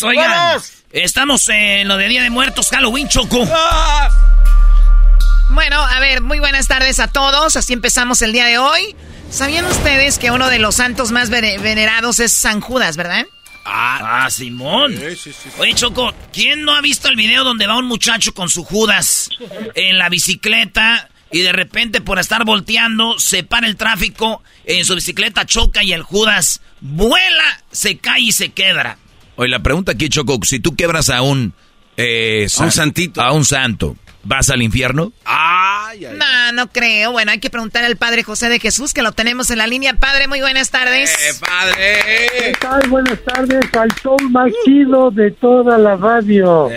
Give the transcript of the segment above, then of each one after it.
Tardes. Oigan, estamos en lo de Día de Muertos, Halloween, Choco. Bueno, a ver, muy buenas tardes a todos. Así empezamos el día de hoy. ¿Sabían ustedes que uno de los santos más vene- venerados es San Judas, verdad? Ah, ah, Simón. Oye, Choco, ¿quién no ha visto el video donde va un muchacho con su Judas en la bicicleta y de repente por estar volteando se para el tráfico, en su bicicleta choca y el Judas vuela, se cae y se quebra? Oye, la pregunta aquí, Choco, si tú quebras a un... eh, A un santito. A un santo, ¿vas al infierno? No, no creo. Bueno, hay que preguntar al Padre José de Jesús, que lo tenemos en la línea. Padre, muy buenas tardes. padre! ¿Qué tal? Buenas tardes al show más chido de toda la radio.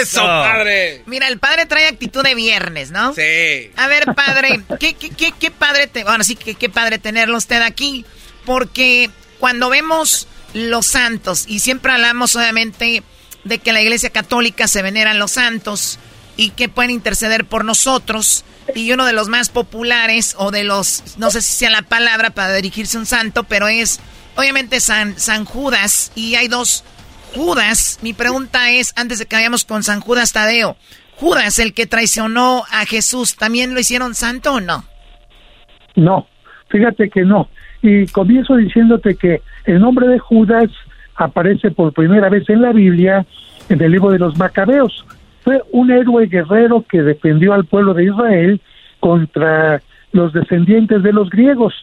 ¡Eso, padre! Mira, el Padre trae actitud de viernes, ¿no? Sí. A ver, Padre, ¿qué, qué, qué, qué padre, te, bueno, sí, qué, qué padre tenerlo usted aquí, porque cuando vemos los santos, y siempre hablamos obviamente de que la Iglesia Católica se veneran los santos y que pueden interceder por nosotros, y uno de los más populares, o de los, no sé si sea la palabra para dirigirse a un santo, pero es obviamente San, San Judas, y hay dos Judas. Mi pregunta es, antes de que vayamos con San Judas Tadeo, Judas, el que traicionó a Jesús, ¿también lo hicieron santo o no? No, fíjate que no. Y comienzo diciéndote que el nombre de Judas aparece por primera vez en la Biblia, en el libro de los Macabeos. Fue un héroe guerrero que defendió al pueblo de Israel contra los descendientes de los griegos.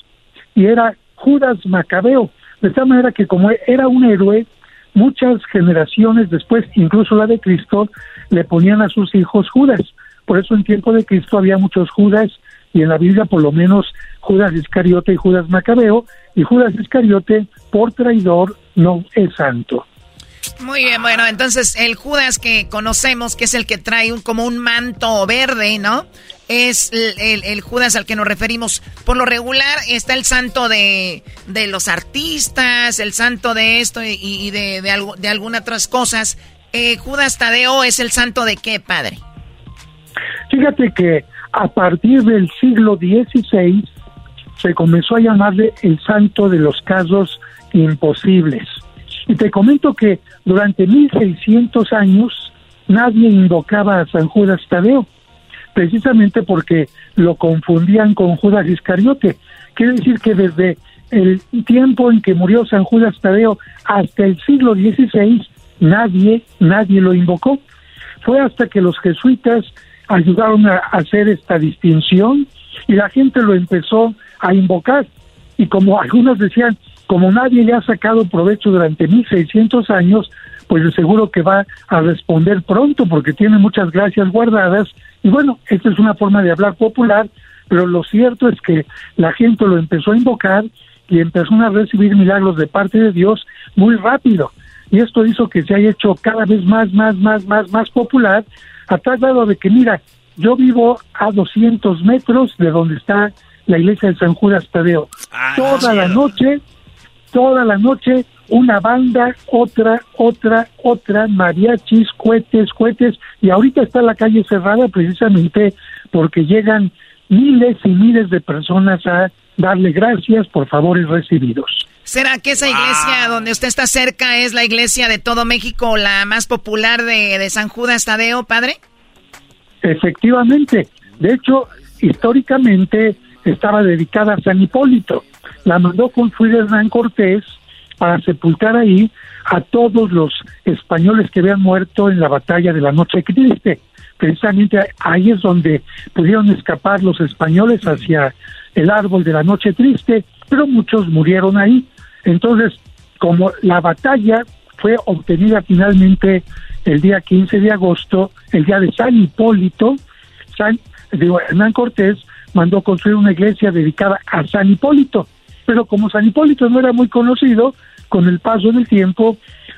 Y era Judas Macabeo. De tal manera que como era un héroe, muchas generaciones después, incluso la de Cristo, le ponían a sus hijos Judas. Por eso en tiempo de Cristo había muchos Judas y en la Biblia por lo menos Judas Iscariote y Judas Macabeo y Judas Iscariote por traidor no es santo. Muy bien, bueno, entonces el Judas que conocemos, que es el que trae un, como un manto verde, ¿no? Es el, el- el Judas al que nos referimos. Por lo regular está el santo de, de los artistas, el santo de esto y, y de, de, algo, de algunas otras cosas. Eh, Judas Tadeo es el santo de qué, padre? Fíjate que a partir del siglo XVI se comenzó a llamarle el santo de los casos imposibles. Y te comento que durante 1600 años nadie invocaba a San Judas Tadeo, precisamente porque lo confundían con Judas Iscariote. Quiere decir que desde el tiempo en que murió San Judas Tadeo hasta el siglo XVI nadie, nadie lo invocó. Fue hasta que los jesuitas ayudaron a hacer esta distinción y la gente lo empezó a invocar. Y como algunos decían, como nadie le ha sacado provecho durante 1600 años, pues seguro que va a responder pronto porque tiene muchas gracias guardadas. Y bueno, esta es una forma de hablar popular, pero lo cierto es que la gente lo empezó a invocar y empezó a recibir milagros de parte de Dios muy rápido. Y esto hizo que se haya hecho cada vez más, más, más, más, más popular, a tal grado de que, mira, yo vivo a 200 metros de donde está la iglesia de San Judas Tadeo. Ah, toda la noche, toda la noche, una banda, otra, otra, otra, mariachis, cohetes, cohetes, y ahorita está la calle cerrada precisamente porque llegan miles y miles de personas a darle gracias por favores recibidos. ¿Será que esa iglesia donde usted está cerca es la iglesia de todo México, la más popular de, de San Judas Tadeo, padre? Efectivamente, de hecho, históricamente estaba dedicada a San Hipólito. La mandó construir Hernán Cortés para sepultar ahí a todos los españoles que habían muerto en la batalla de la Noche Triste. Precisamente ahí es donde pudieron escapar los españoles hacia el árbol de la Noche Triste, pero muchos murieron ahí. Entonces, como la batalla fue obtenida finalmente el día 15 de agosto, el día de San Hipólito, San, Hernán Cortés mandó construir una iglesia dedicada a San Hipólito, pero como San Hipólito no era muy conocido, con el paso del tiempo,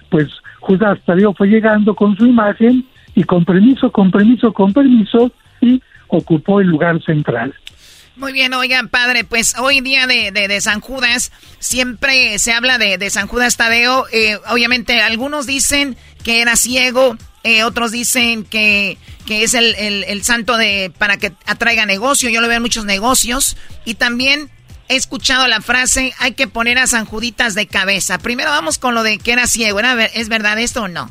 pues Judas Tadeo fue llegando con su imagen y con permiso, con permiso, con permiso, y ocupó el lugar central. Muy bien, oigan, padre, pues hoy día de, de, de San Judas, siempre se habla de, de San Judas Tadeo. Eh, obviamente, algunos dicen que era ciego, eh, otros dicen que, que es el, el, santo de para que atraiga negocio. Yo lo veo en muchos negocios. Y también he escuchado la frase, hay que poner a San Juditas de cabeza. Primero vamos con lo de que era ciego. ¿Era, ¿Es verdad esto o no?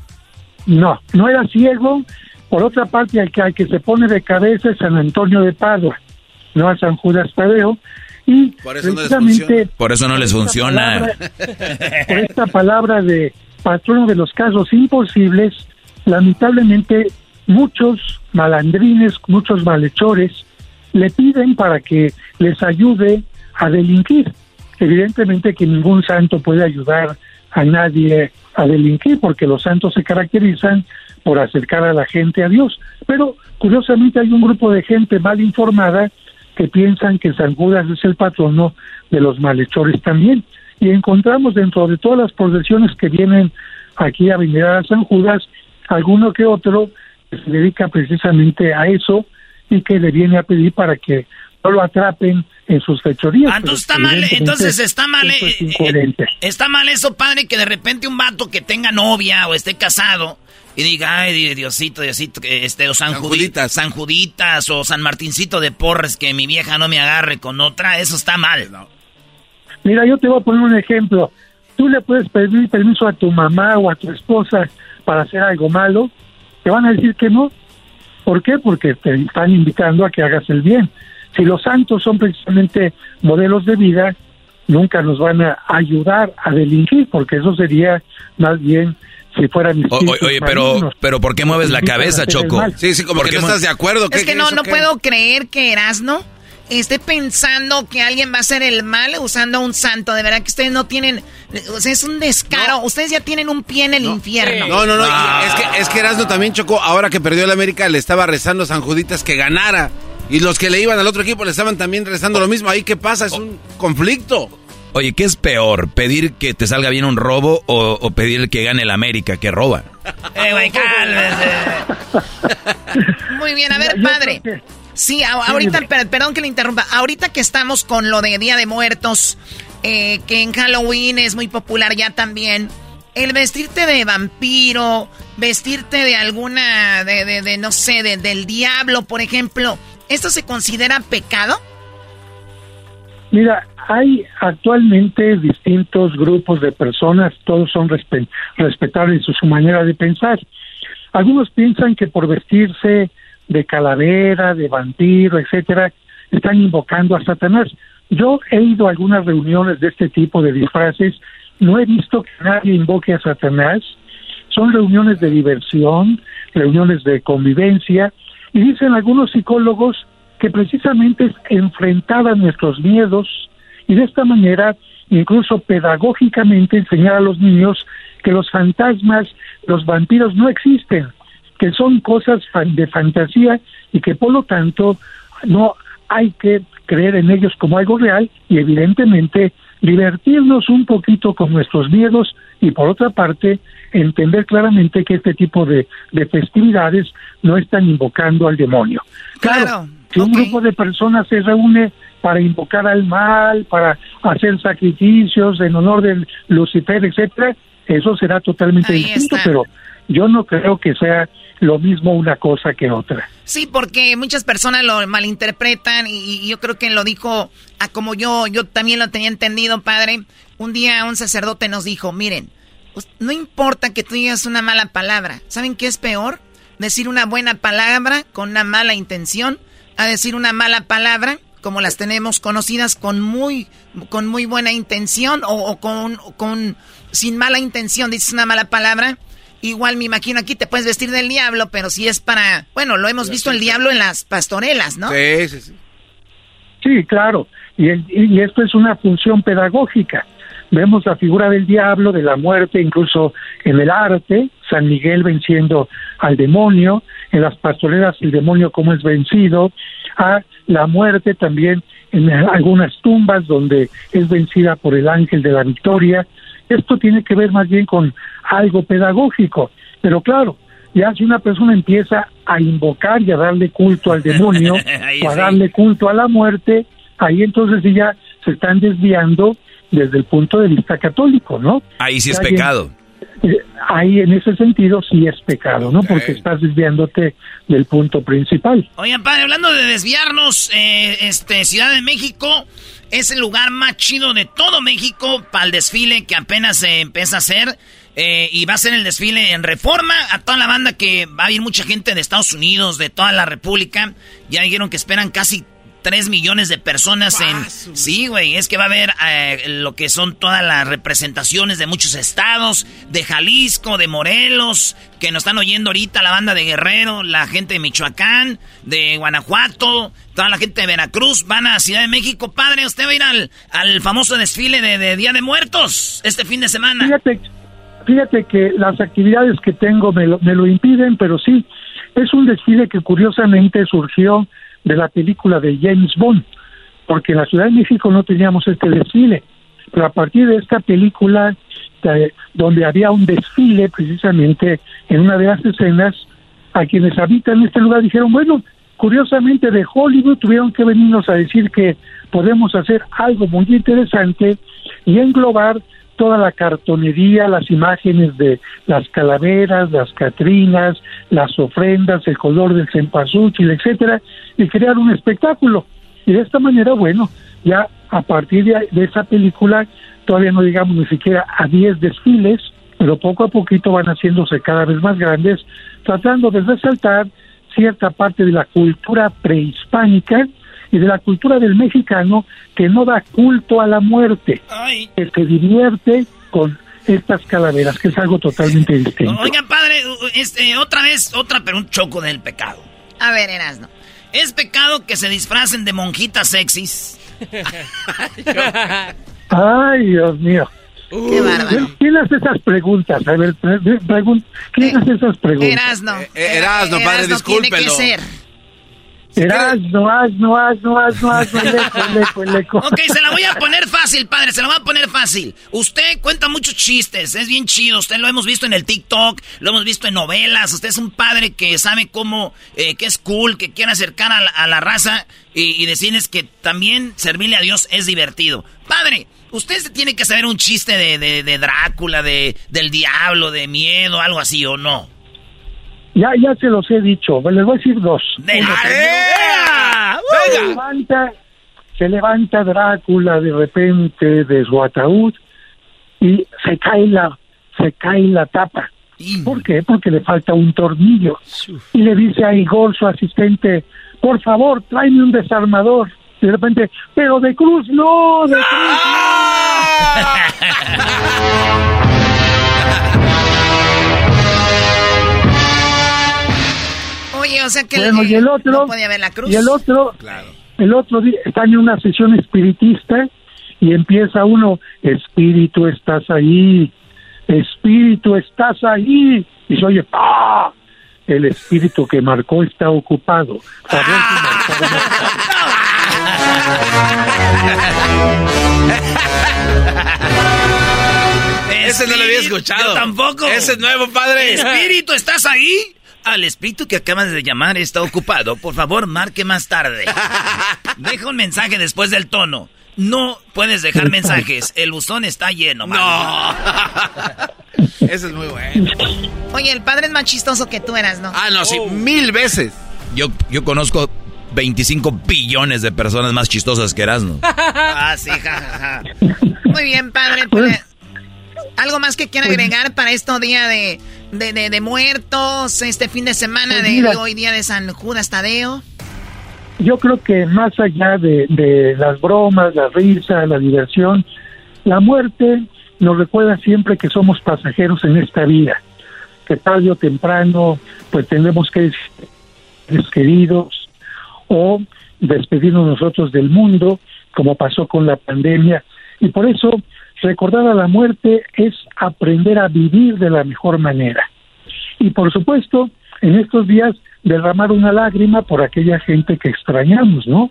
No, no era ciego. Por otra parte, al que, al que se pone de cabeza es San Antonio de Padua no a San Judas Tadeo. Y por eso precisamente... No por eso no les funciona. Palabra, por esta palabra de patrono de los casos imposibles, lamentablemente muchos malandrines, muchos malhechores, le piden para que les ayude a delinquir. Evidentemente que ningún santo puede ayudar a nadie a delinquir, porque los santos se caracterizan por acercar a la gente a Dios. Pero curiosamente hay un grupo de gente mal informada que piensan que San Judas es el patrono de los malhechores también. Y encontramos dentro de todas las procesiones que vienen aquí a venerar a San Judas, alguno que otro que se dedica precisamente a eso y que le viene a pedir para que no lo atrapen en sus fechorías. Ah, entonces está mal, entonces está mal, es eh, está mal eso, padre, que de repente un vato que tenga novia o esté casado y diga, ay, Diosito, Diosito, este, o San, San Juditas. San Juditas o San Martincito de Porres, que mi vieja no me agarre con otra, eso está mal. Mira, yo te voy a poner un ejemplo. Tú le puedes pedir permiso a tu mamá o a tu esposa para hacer algo malo, te van a decir que no. ¿Por qué? Porque te están invitando a que hagas el bien. Si los santos son precisamente modelos de vida, nunca nos van a ayudar a delinquir, porque eso sería más bien si fueran o, Oye, pero, pero ¿por qué mueves la cabeza, Choco? Sí, sí, como que no estás de acuerdo. Es que no, no puedo creer que Erasno esté pensando que alguien va a hacer el mal usando a un santo. De verdad que ustedes no tienen... O sea, es un descaro. No. Ustedes ya tienen un pie en el no. infierno. No, no, no. Ah. Es que, es que Erasno también, Choco, ahora que perdió el América, le estaba rezando a San Juditas que ganara. Y los que le iban al otro equipo le estaban también rezando lo mismo. Ahí, ¿qué pasa? Es un conflicto. Oye, ¿qué es peor? ¿Pedir que te salga bien un robo o, o pedir que gane el América que roba? ¡Eh, güey, Muy bien, a ver, padre. Sí, ahorita, per, perdón que le interrumpa. Ahorita que estamos con lo de Día de Muertos, eh, que en Halloween es muy popular ya también. El vestirte de vampiro, vestirte de alguna, de, de, de no sé, de, del diablo, por ejemplo, ¿esto se considera pecado? Mira, hay actualmente distintos grupos de personas, todos son respe respetables en su manera de pensar. Algunos piensan que por vestirse de calavera, de vampiro, etcétera, están invocando a Satanás. Yo he ido a algunas reuniones de este tipo de disfraces, no he visto que nadie invoque a Satanás. Son reuniones de diversión, reuniones de convivencia, Y dicen algunos psicólogos que precisamente es enfrentar a nuestros miedos y de esta manera incluso pedagógicamente enseñar a los niños que los fantasmas, los vampiros no existen, que son cosas de fantasía y que por lo tanto no hay que creer en ellos como algo real y evidentemente divertirnos un poquito con nuestros miedos y por otra parte entender claramente que este tipo de, festividades no están invocando al demonio. Claro, si un grupo de personas se reúne para invocar al mal, para hacer sacrificios en honor del Lucifer, etcétera, eso será totalmente distinto, pero yo no creo que sea lo mismo una cosa que otra. Sí, porque muchas personas lo malinterpretan y, yo creo que lo dijo a como yo, yo también lo tenía entendido, padre. Un día un sacerdote nos dijo, miren, no importa que tú digas una mala palabra, ¿saben qué es peor? Decir una buena palabra con una mala intención a decir una mala palabra como las tenemos conocidas con muy con muy buena intención o, con, con sin mala intención dices una mala palabra igual me imagino aquí te puedes vestir del diablo pero si es para bueno lo hemos visto el diablo en las pastorelas no sí sí sí. Sí claro. Y, y esto es una función pedagógica vemos la figura del diablo, de la muerte, incluso en el arte, San Miguel venciendo al demonio, en las pastorelas el demonio como es vencido, a la muerte también en algunas tumbas donde es vencida por el ángel de la victoria. Esto tiene que ver más bien con algo pedagógico, pero claro, ya si una persona empieza a invocar y a darle culto al demonio o a darle culto a la muerte, ahí entonces ya se están desviando desde el punto de vista católico, ¿no? Ahí sí es pecado. Eh, ahí en ese sentido sí es pecado, ¿no? Porque estás desviándote del punto principal. Oigan, padre, hablando de desviarnos, eh, este Ciudad de México es el lugar más chido de todo México para el desfile que apenas se empieza a hacer. Eh, y va a ser el desfile en reforma a toda la banda que va a ir mucha gente de Estados Unidos, de toda la República. Ya dijeron que esperan casi 3 millones de personas en... Sí, güey, es que va a haber eh, lo que son todas las representaciones de muchos estados, de Jalisco, de Morelos, que nos están oyendo ahorita, la banda de Guerrero, la gente de Michoacán, de Guanajuato, toda la gente de Veracruz, van a Ciudad de México. Padre, usted va a ir al, al famoso desfile de, Día de Muertos este fin de semana. Fíjate, fíjate que las actividades que tengo me lo, me lo impiden, pero sí, es un desfile que curiosamente surgió de la película de James Bond, porque en la Ciudad de México no teníamos este desfile, pero a partir de esta película, eh, donde había un desfile precisamente en una de las escenas, a quienes habitan este lugar dijeron, bueno, curiosamente de Hollywood tuvieron que venirnos a decir que podemos hacer algo muy interesante y englobar toda la cartonería, las imágenes de las calaveras, las catrinas, las ofrendas, el color del cempasúchil, etcétera, y crear un espectáculo. Y de esta manera, bueno, ya a partir de, esa película, todavía no llegamos ni siquiera a 10 desfiles, pero poco a poquito van haciéndose cada vez más grandes, tratando de resaltar cierta parte de la cultura prehispánica y de la cultura del mexicano que no da culto a la muerte, que se divierte con estas calaveras, que es algo totalmente distinto. Oigan, padre, este, otra vez, otra pregunta, choco del pecado. A ver, Erasno. ¿Es pecado que se disfracen de monjitas sexys? Ay, Dios mío. Qué bárbaro. ¿Quién hace esas preguntas? A ver, ¿quién hace esas preguntas? Erasno. Eh, eh, Erasno, padre, discúlpelo. Tiene que ser. Erasno, asno, asno, asno, asno, leco, leco, Ok, se la voy a poner fácil, padre, se la voy a poner fácil. Usted cuenta muchos chistes, es bien chido, usted lo hemos visto en el TikTok, lo hemos visto en novelas, usted es un padre que sabe cómo, eh, que es cool, que quiere acercar a la, raza y, decirles que también servirle a Dios es divertido. Padre, usted tiene que saber un chiste de, de, de Drácula, de, del diablo, de miedo, algo así, ¿o no? Ya, ya se los he dicho, les voy a decir dos. ¡De se, levanta, se levanta Drácula de repente de su ataúd y se cae la, se cae la tapa. ¿Por qué? Porque le falta un tornillo. Y le dice a Igor, su asistente, por favor, tráeme un desarmador. Y de repente, pero de cruz no, de cruz no. o sea que bueno, y el otro, no podía ver la cruz. Y el otro, el otro día está en una sesión espiritista y empieza uno, espíritu, estás ahí, espíritu, estás ahí. Y se oye, ¡ah! El espíritu que marcó está ocupado. Ese no lo había escuchado. Yo tampoco. Ese es nuevo, padre. Espíritu, ¿estás ahí? Al espíritu que acabas de llamar está ocupado. Por favor, marque más tarde. Deja un mensaje después del tono. No puedes dejar mensajes. El buzón está lleno. No. Ese es muy bueno. Oye, el padre es más chistoso que tú eras, ¿no? Ah, no, sí, mil veces. Yo, yo conozco 25 billones de personas más chistosas que Erasmo. ah, sí, jajaja. Muy bien, padre. Pues, ¿Algo más que quiera agregar para esto día de, de, muertos, este fin de semana pues de hoy día de San Judas Tadeo? Yo creo que más allá de, de las bromas, la risa, la diversión, la muerte nos recuerda siempre que somos pasajeros en esta vida, que tarde o temprano pues tenemos que ser queridos o despedirnos nosotros del mundo, como pasó con la pandemia, y por eso recordar a la muerte es aprender a vivir de la mejor manera. Y por supuesto, en estos días derramar una lágrima por aquella gente que extrañamos, ¿no?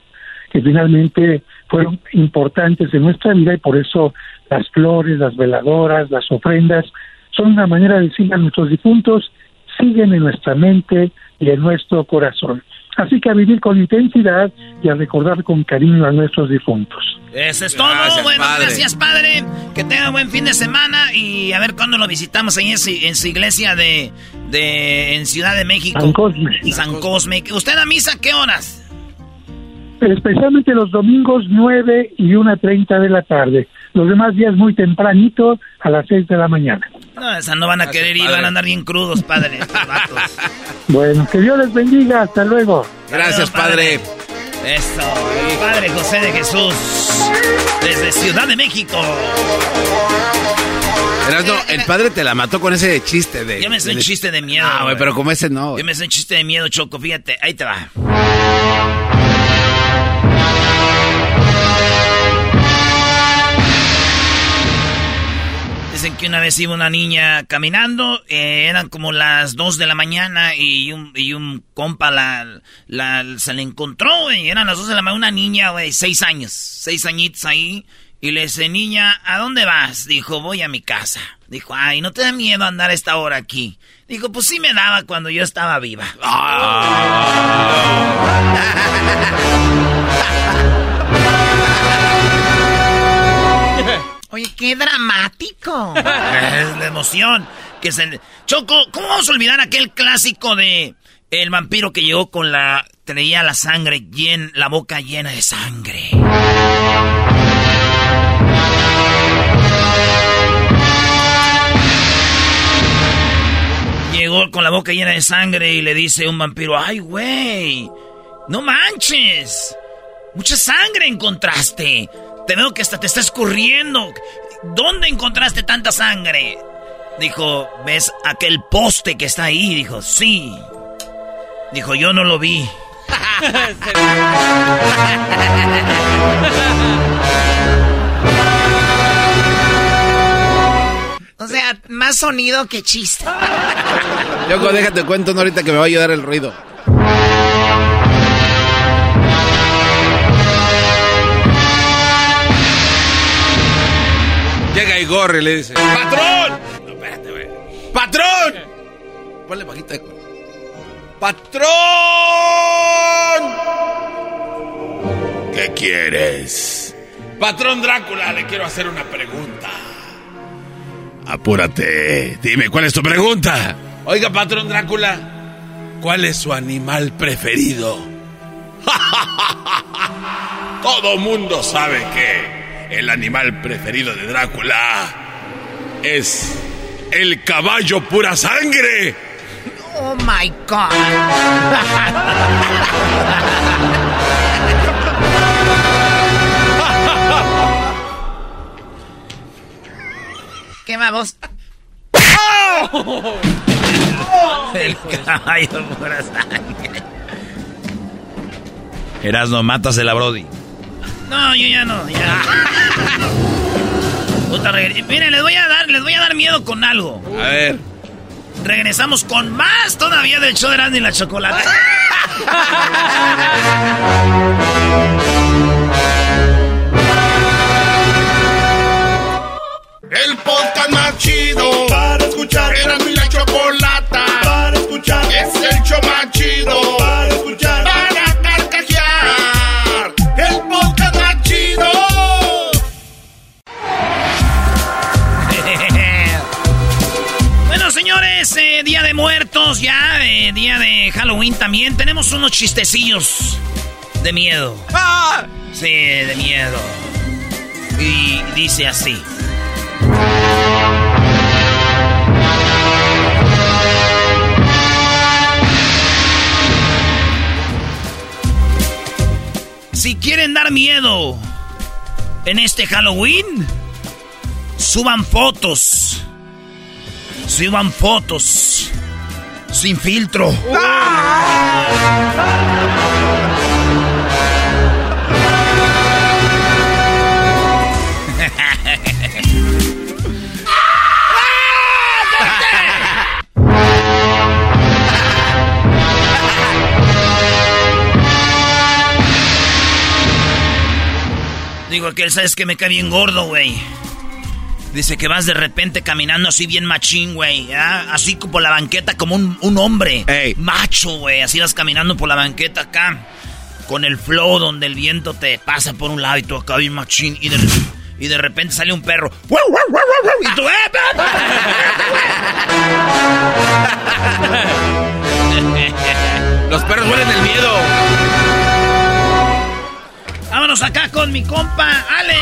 Que finalmente fueron importantes en nuestra vida y por eso las flores, las veladoras, las ofrendas son una manera de decir a nuestros difuntos siguen en nuestra mente y en nuestro corazón. Así que a vivir con intensidad y a recordar con cariño a nuestros difuntos. Eso es todo. bueno, gracias, padre. Que tenga buen fin de semana y a ver cuándo lo visitamos ahí en su, iglesia de, de, en Ciudad de México. San Cosme. San Cosme. ¿Usted a misa qué horas? Especialmente los domingos 9 y 1.30 de la tarde. Los demás días muy tempranito a las 6 de la mañana. No, esa no van a querer ir, van a andar bien crudos, padre. bueno, que Dios les bendiga. Hasta luego. Gracias, padre. Eso, Padre José de Jesús, desde Ciudad de México. el padre te la mató con ese chiste de. Yo me sé un chiste de miedo. Ah, güey, pero como ese no. Yo me sé un chiste de miedo, Choco, fíjate, ahí te va. Dicen que una vez iba una niña caminando, eh, eran como las 2 de la mañana y un, y un compa la, la, se le encontró, y eran las 2 de la mañana, una niña, güey, 6 años, 6 añitos ahí, y le dice, niña, ¿a dónde vas? Dijo, voy a mi casa. Dijo, ay, ¿no te da miedo andar a esta hora aquí? Dijo, pues sí me daba cuando yo estaba viva. Oye, qué dramático. es la emoción. Que se... Choco, ¿cómo vamos a olvidar aquel clásico de el vampiro que llegó con la... Tenía la sangre llena, la boca llena de sangre. Llegó con la boca llena de sangre y le dice un vampiro, ay, güey, no manches. Mucha sangre encontraste. Te veo que hasta te está escurriendo. ¿Dónde encontraste tanta sangre? Dijo, ¿ves aquel poste que está ahí? Dijo, sí. Dijo, yo no lo vi. o sea, más sonido que chiste. Loco, déjate cuento ahorita que me va a ayudar el ruido. Y le dice: ¡Patrón! No, espérate, güey. ¡Patrón! Ponle bajita. ¡Patrón! ¿Qué quieres? Patrón Drácula, le quiero hacer una pregunta. Apúrate. Dime, ¿cuál es tu pregunta? Oiga, patrón Drácula, ¿cuál es su animal preferido? Todo mundo sabe que el animal preferido de Drácula es el caballo pura sangre. Oh my God. ¿Qué vamos? El caballo pura sangre. Erasno, matas la Brody. No, yo ya no, ya. Puta, Miren, les voy a dar, les voy a dar miedo con algo. A ver. Regresamos con más todavía del show de Erasmo y la chocolate. Halloween también. Tenemos unos chistecillos de miedo. ¡Ah! Sí, de miedo. Y dice así. Si quieren dar miedo en este Halloween, suban fotos. Suban fotos. Sin filtro. Digo que él sabes que me cae bien gordo, güey. Dice que vas de repente caminando así bien machín, güey. Así por la banqueta como un, un hombre. Ey. Macho, güey. Así vas caminando por la banqueta acá. Con el flow donde el viento te pasa por un lado y tú acá bien machín. Y de, y de repente sale un perro. Y tú, ¡eh! Los perros huelen el miedo. Vámonos acá con mi compa Alex.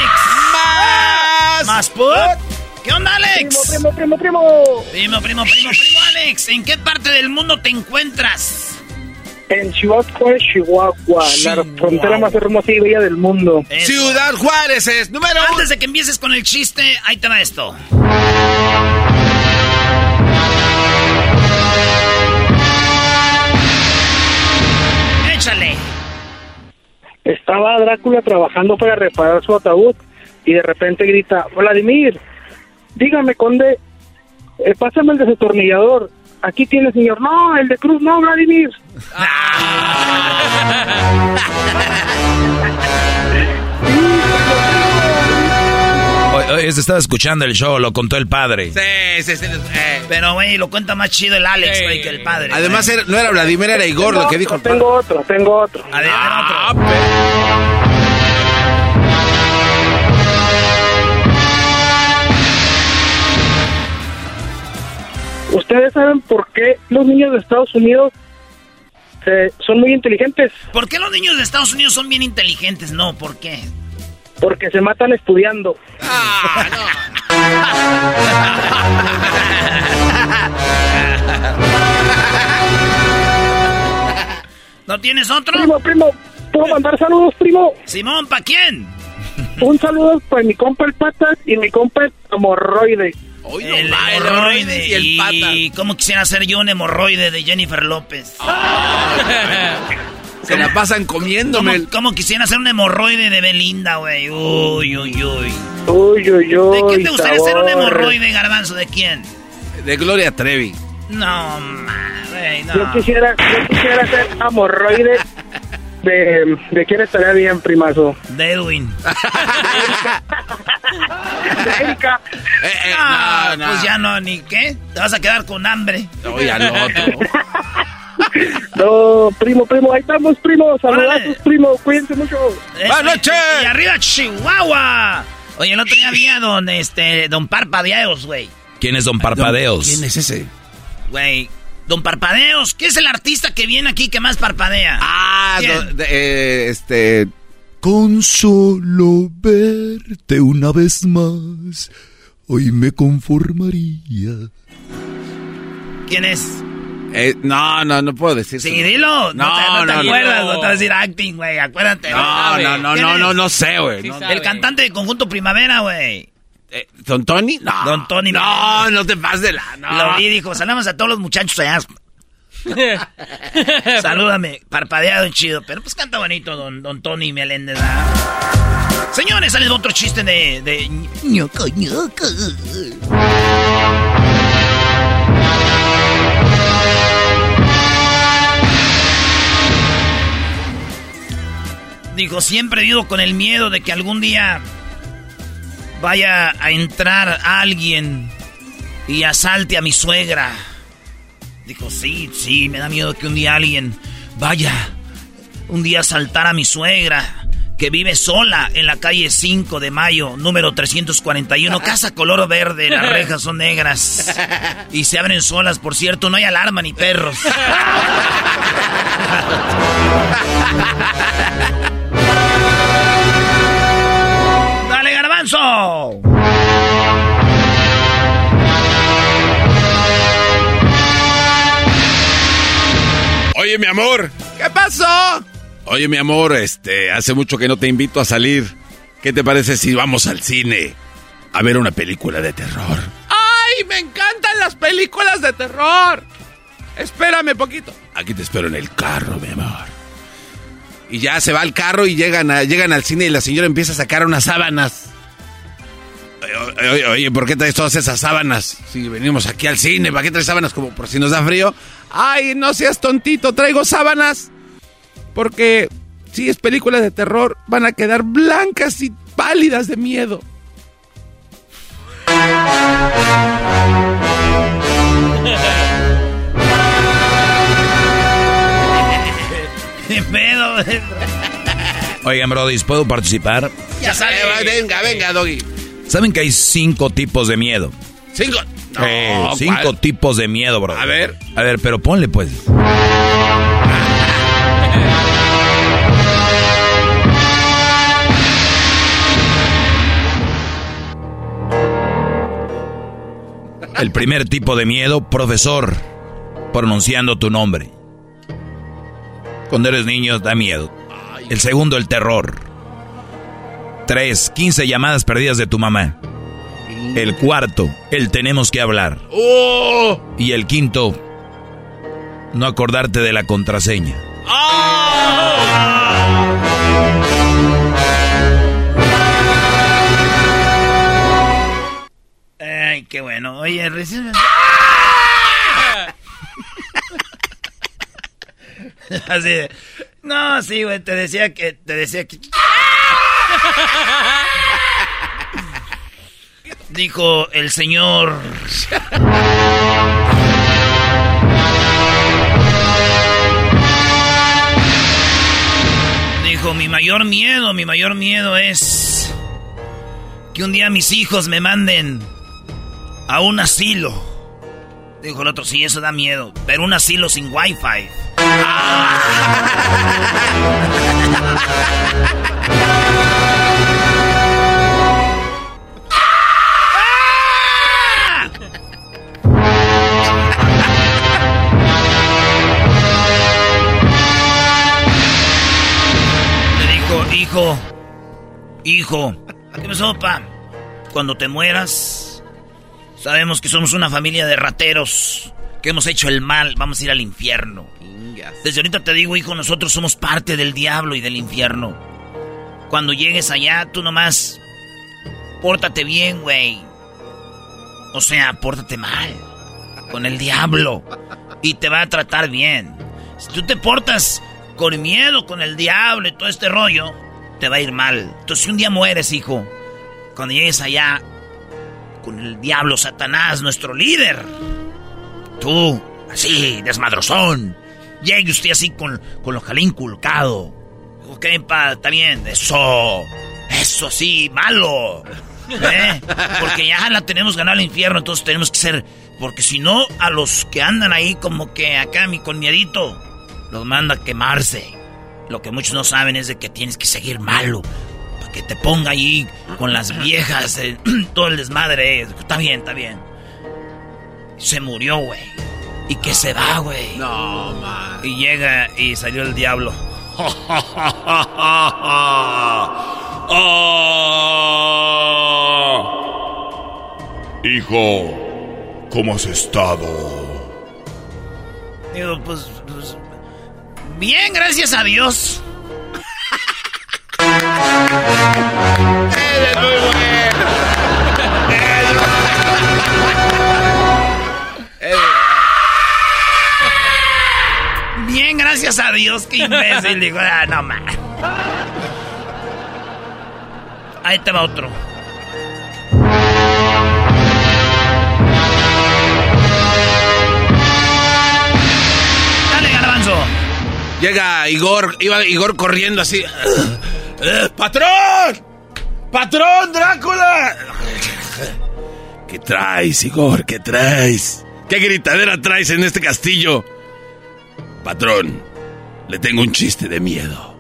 ¡Más! ¿Más put? ¿Qué onda, Alex? Primo, primo, primo, primo. Primo, primo, primo, primo, Alex. ¿En qué parte del mundo te encuentras? En Chihuahua, Chihuahua, la frontera más hermosa y bella del mundo. Eso. Ciudad Juárez es número uno. Antes de que empieces con el chiste, ahí te va esto. Échale. Estaba Drácula trabajando para reparar su ataúd y de repente grita, Vladimir, dígame, conde, eh, pásame el desatornillador. Aquí tiene, señor. No, el de Cruz, no, Vladimir. Se estaba escuchando el show, lo contó el padre. Sí, sí, sí. eh. Pero, güey, lo cuenta más chido el Alex, güey, que el padre. Además, era- no era Vladimir, era Igor lo que dijo el Tengo otro, tengo otro. Ah, otro. ¿Ustedes saben por qué los niños de Estados Unidos eh, son muy inteligentes? ¿Por qué los niños de Estados Unidos son bien inteligentes? No, ¿por qué? Porque se matan estudiando. ¿No tienes otro? Primo, primo, ¿puedo mandar saludos, primo? Simón, ¿pa' quién? Un saludo para mi compa el Patas y mi compa el Hemorroide. Hoy no el va, hemorroide. y el Y pata. cómo quisiera ser yo un hemorroide de Jennifer López. Se la pasan ¿Cómo, comiéndome. el- cómo quisiera ser un hemorroide de Belinda, güey? Uy, uy, uy. Uy, uy, uy. ¿De quién te gustaría ser un sabor. hemorroide, garbanzo? ¿De quién? De Gloria Trevi. No, güey, no. Yo quisiera, yo quisiera ser hemorroide de, de quién estaría bien, primazo. De Edwin. De Erika. Eh, eh, Ah, no, no. Pues ya no, ni qué. Te vas a quedar con hambre. Oye, al otro. No, primo, primo, ahí estamos, primo. Saludazos, primo. Cuídense mucho. ¡Buenas noches! Y arriba, Chihuahua. Oye, el otro día había don, este, don Parpadeos, güey. ¿Quién es Don Parpadeos? ¿Quién es ese? Güey, don Parpadeos. ¿Qué es el artista que viene aquí que más parpadea? Ah, ¿Quién? do- de- eh, este. Con solo verte una vez más, hoy me conformaría. ¿Quién es? eh, no, no, no puedo decir. Sí, dilo. No, te, no te no, acuerdas, no. no. te vas a decir acting, güey. Acuérdate. No, no, no, ¿Quién no, no, no sé, güey. no. El cantante de Conjunto Primavera, güey. Eh, ¿Don Tony? No. Don Tony. No, no te pases de la. No. Lo vi, dijo, saludamos a todos los muchachos allá. Salúdame, parpadeado y chido. Pero pues canta bonito, don, don Tony Meléndez. Señores, sale otro chiste de. de... ñoco, ñoco. Dijo, siempre vivo con el miedo de que algún día vaya a entrar alguien y asalte a mi suegra. Dijo, sí, sí, me da miedo que un día alguien vaya un día a asaltar a mi suegra, que vive sola en la calle 5 de mayo, número 341, casa color verde, las rejas son negras y se abren solas, por cierto, no hay alarma ni perros. garbanzo! Oye, mi amor. ¿Qué pasó? Oye, mi amor, este, hace mucho que no te invito a salir. ¿Qué te parece si vamos al cine a ver una película de terror? ¡Ay, me encantan las películas de terror! Espérame poquito. Aquí te espero en el carro, mi amor. Y ya se va al carro y llegan, a- llegan al cine y la señora empieza a sacar unas sábanas. Oye, ¿por qué traes todas esas sábanas? Si venimos aquí al cine, ¿para qué traes sábanas como por si nos da frío? Ay, no seas tontito, traigo sábanas. Porque si es película de terror, van a quedar blancas y pálidas de miedo. ¿Qué pedo? Oigan, Brody, ¿puedo participar? Ya sale. venga, venga, Doggy. ¿Saben que hay cinco tipos de miedo? Cinco. No, Eh, cinco ¿cuál? tipos de miedo, bro. A ver. A ver, pero ponle pues. El primer tipo de miedo, profesor, pronunciando tu nombre. Cuando eres niño da miedo. El segundo, el terror. Tres, 15 llamadas perdidas de tu mamá. El cuarto, el tenemos que hablar. ¡Oh! Y el quinto, no acordarte de la contraseña. Ay, qué bueno. Oye, recién... Así de... No, sí, güey, te decía que... Te decía que... Dijo el señor... Dijo, mi mayor miedo, mi mayor miedo es que un día mis hijos me manden a un asilo. Dijo el otro, sí, eso da miedo, pero un asilo sin wifi. Le hijo, hijo, ¿qué pasó, pa? Cuando te mueras, sabemos que somos una familia de rateros, que hemos hecho el mal, vamos a ir al infierno. Desde ahorita te digo, hijo, nosotros somos parte del diablo y del infierno. Cuando llegues allá, tú nomás, pórtate bien, güey. O sea, pórtate mal con el diablo y te va a tratar bien. Si tú te portas con miedo con el diablo y todo este rollo, te va a ir mal. Entonces, si un día mueres, hijo, cuando llegues allá con el diablo Satanás, nuestro líder, tú, así, desmadrozón, llegue usted así con, con lo ha inculcado. Ok, pa, está bien, eso, eso sí, malo. ¿eh? Porque ya la tenemos ganada al infierno, entonces tenemos que ser. Porque si no, a los que andan ahí como que acá, mi con miedito, los manda a quemarse. Lo que muchos no saben es de que tienes que seguir malo. Para que te ponga ahí con las viejas, eh, todo el desmadre. Está bien, está bien. Se murió, güey. Y que se va, güey. No, man. Y llega y salió el diablo. Hijo, ¿cómo has estado? Digo, pues bien, gracias a Dios. Bien, gracias a Dios, qué imbécil. Dijo, ah, no más. Ahí te va otro. Llega Igor, iba Igor corriendo así. ¡Eh, ¡Patrón! ¡Patrón, Drácula! ¿Qué traes, Igor? ¿Qué traes? ¿Qué gritadera traes en este castillo? Patrón, le tengo un chiste de miedo.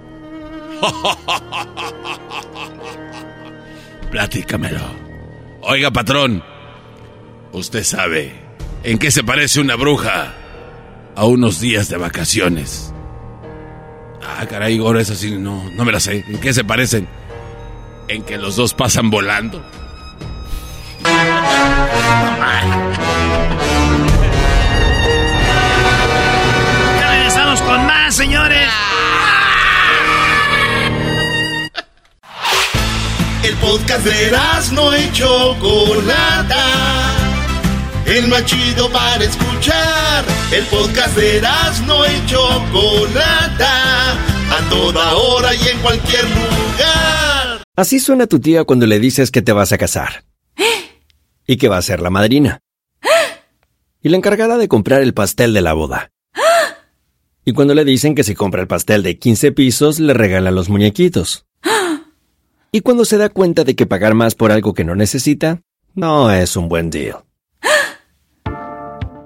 Platícamelo. Oiga, patrón, usted sabe en qué se parece una bruja a unos días de vacaciones. Ah, caray, Igor, eso sí, no, no me la sé. ¿En qué se parecen? En que los dos pasan volando. Ya regresamos con más, señores. El podcast de no y Chocolata. El más chido para escuchar. El podcast de no y Chocolata. A toda hora y en cualquier lugar. Así suena tu tía cuando le dices que te vas a casar. Y que va a ser la madrina. Y la encargada de comprar el pastel de la boda. Y cuando le dicen que si compra el pastel de 15 pisos, le regalan los muñequitos. Y cuando se da cuenta de que pagar más por algo que no necesita, no es un buen deal.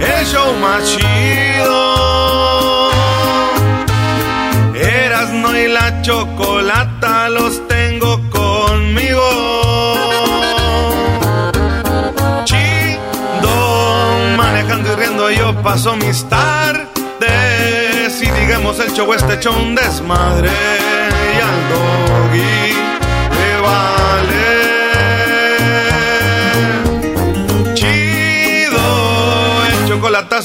el show más chido. Erasno y la chocolata los tengo conmigo. Chido, manejando y riendo yo paso mis tardes. Y digamos el show este hecho un desmadre.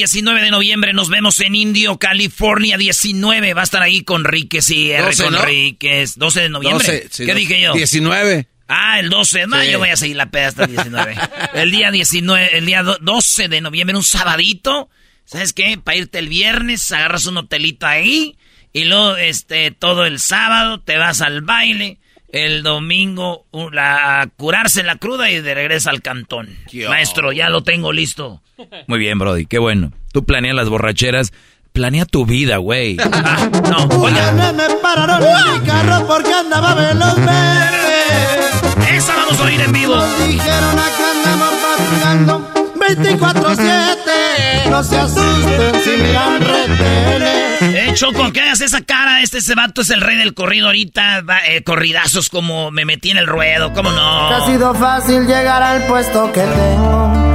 19 de noviembre nos vemos en Indio, California 19. Va a estar ahí con Ríquez y R 12, con ¿no? Ríquez. 12 de noviembre. 12, sí, ¿Qué 12. dije yo? 19. Ah, el 12. No, Sí. yo voy a seguir la peda hasta el 19. el día 19, el día do- 12 de noviembre, un sabadito. ¿Sabes qué? Para irte el viernes, agarras un hotelito ahí. Y luego, este, todo el sábado te vas al baile. El domingo a curarse la cruda y de regreso al cantón. Maestro, ya lo tengo listo. Muy bien, Brody, qué bueno. Tú planeas las borracheras, planea tu vida, güey. Ah, no, oiga. Me pararon en mi carro porque andaba veloz. Esa vamos a oír en vivo. dijeron acá andamos patrullando 24-7. No se asusten si miran retenes. Eh, Choco, ¿qué haces esa cara? Este ese vato es el rey del corrido ahorita. Eh, corridazos como me metí en el ruedo, ¿cómo no? ha sido fácil llegar al puesto que tengo.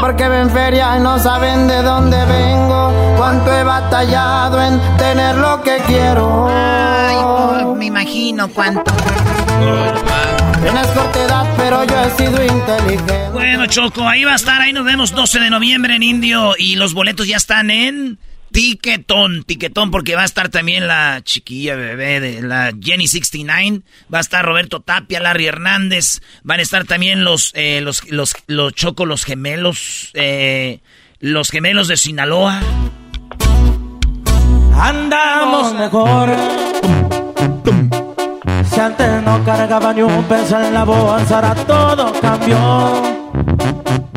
Porque ven feria y no saben de dónde vengo. Cuánto he batallado en tener lo que quiero. Ay, me imagino cuánto. Tienes corta edad, pero yo he sido inteligente. Bueno, Choco, ahí va a estar. Ahí nos vemos 12 de noviembre en Indio. Y los boletos ya están en Tiquetón. Tiquetón, porque va a estar también la chiquilla bebé de la Jenny 69. Va a estar Roberto Tapia, Larry Hernández. Van a estar también los, eh, los, los, los Choco, los gemelos. Eh, los gemelos de Sinaloa. Andamos mejor si antes no cargaba ni un peso en la bolsa, ahora todo cambió.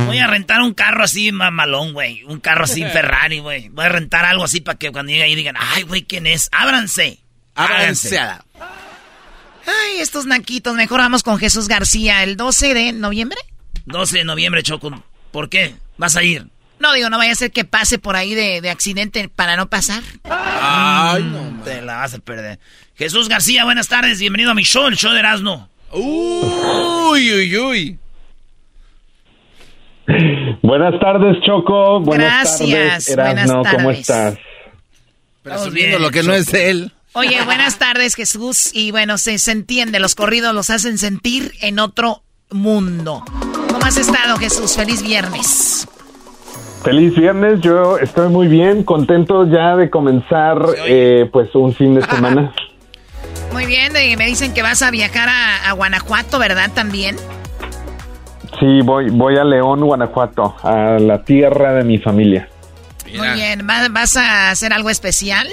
Voy a rentar un carro así mamalón, güey. Un carro así Ferrari, güey. Voy a rentar algo así para que cuando llegue ahí digan, ay, güey, ¿quién es? Ábranse. Ábranse. Ay, estos naquitos. Mejor vamos con Jesús García el 12 de noviembre. 12 de noviembre, Choco. ¿Por qué? ¿Vas a ir? No, digo, no vaya a ser que pase por ahí de, de accidente para no pasar. Ay, no. Te la vas a perder. Jesús García, buenas tardes. Bienvenido a mi show, el show de Erasmo. Uy, uy, uy. Buenas tardes, Choco. Buenas Gracias. tardes, Erasmo. ¿Cómo estás? Presumiendo lo que no es de él. Oye, buenas tardes, Jesús. Y bueno, se, se entiende, los corridos los hacen sentir en otro mundo. ¿Cómo has estado, Jesús? Feliz viernes. Feliz viernes, yo estoy muy bien, contento ya de comenzar eh, pues un fin de semana. Muy bien, y me dicen que vas a viajar a, Guanajuato, ¿verdad? También. Sí, voy, voy a León, Guanajuato, a la tierra de mi familia. Muy bien, ¿vas a hacer algo especial?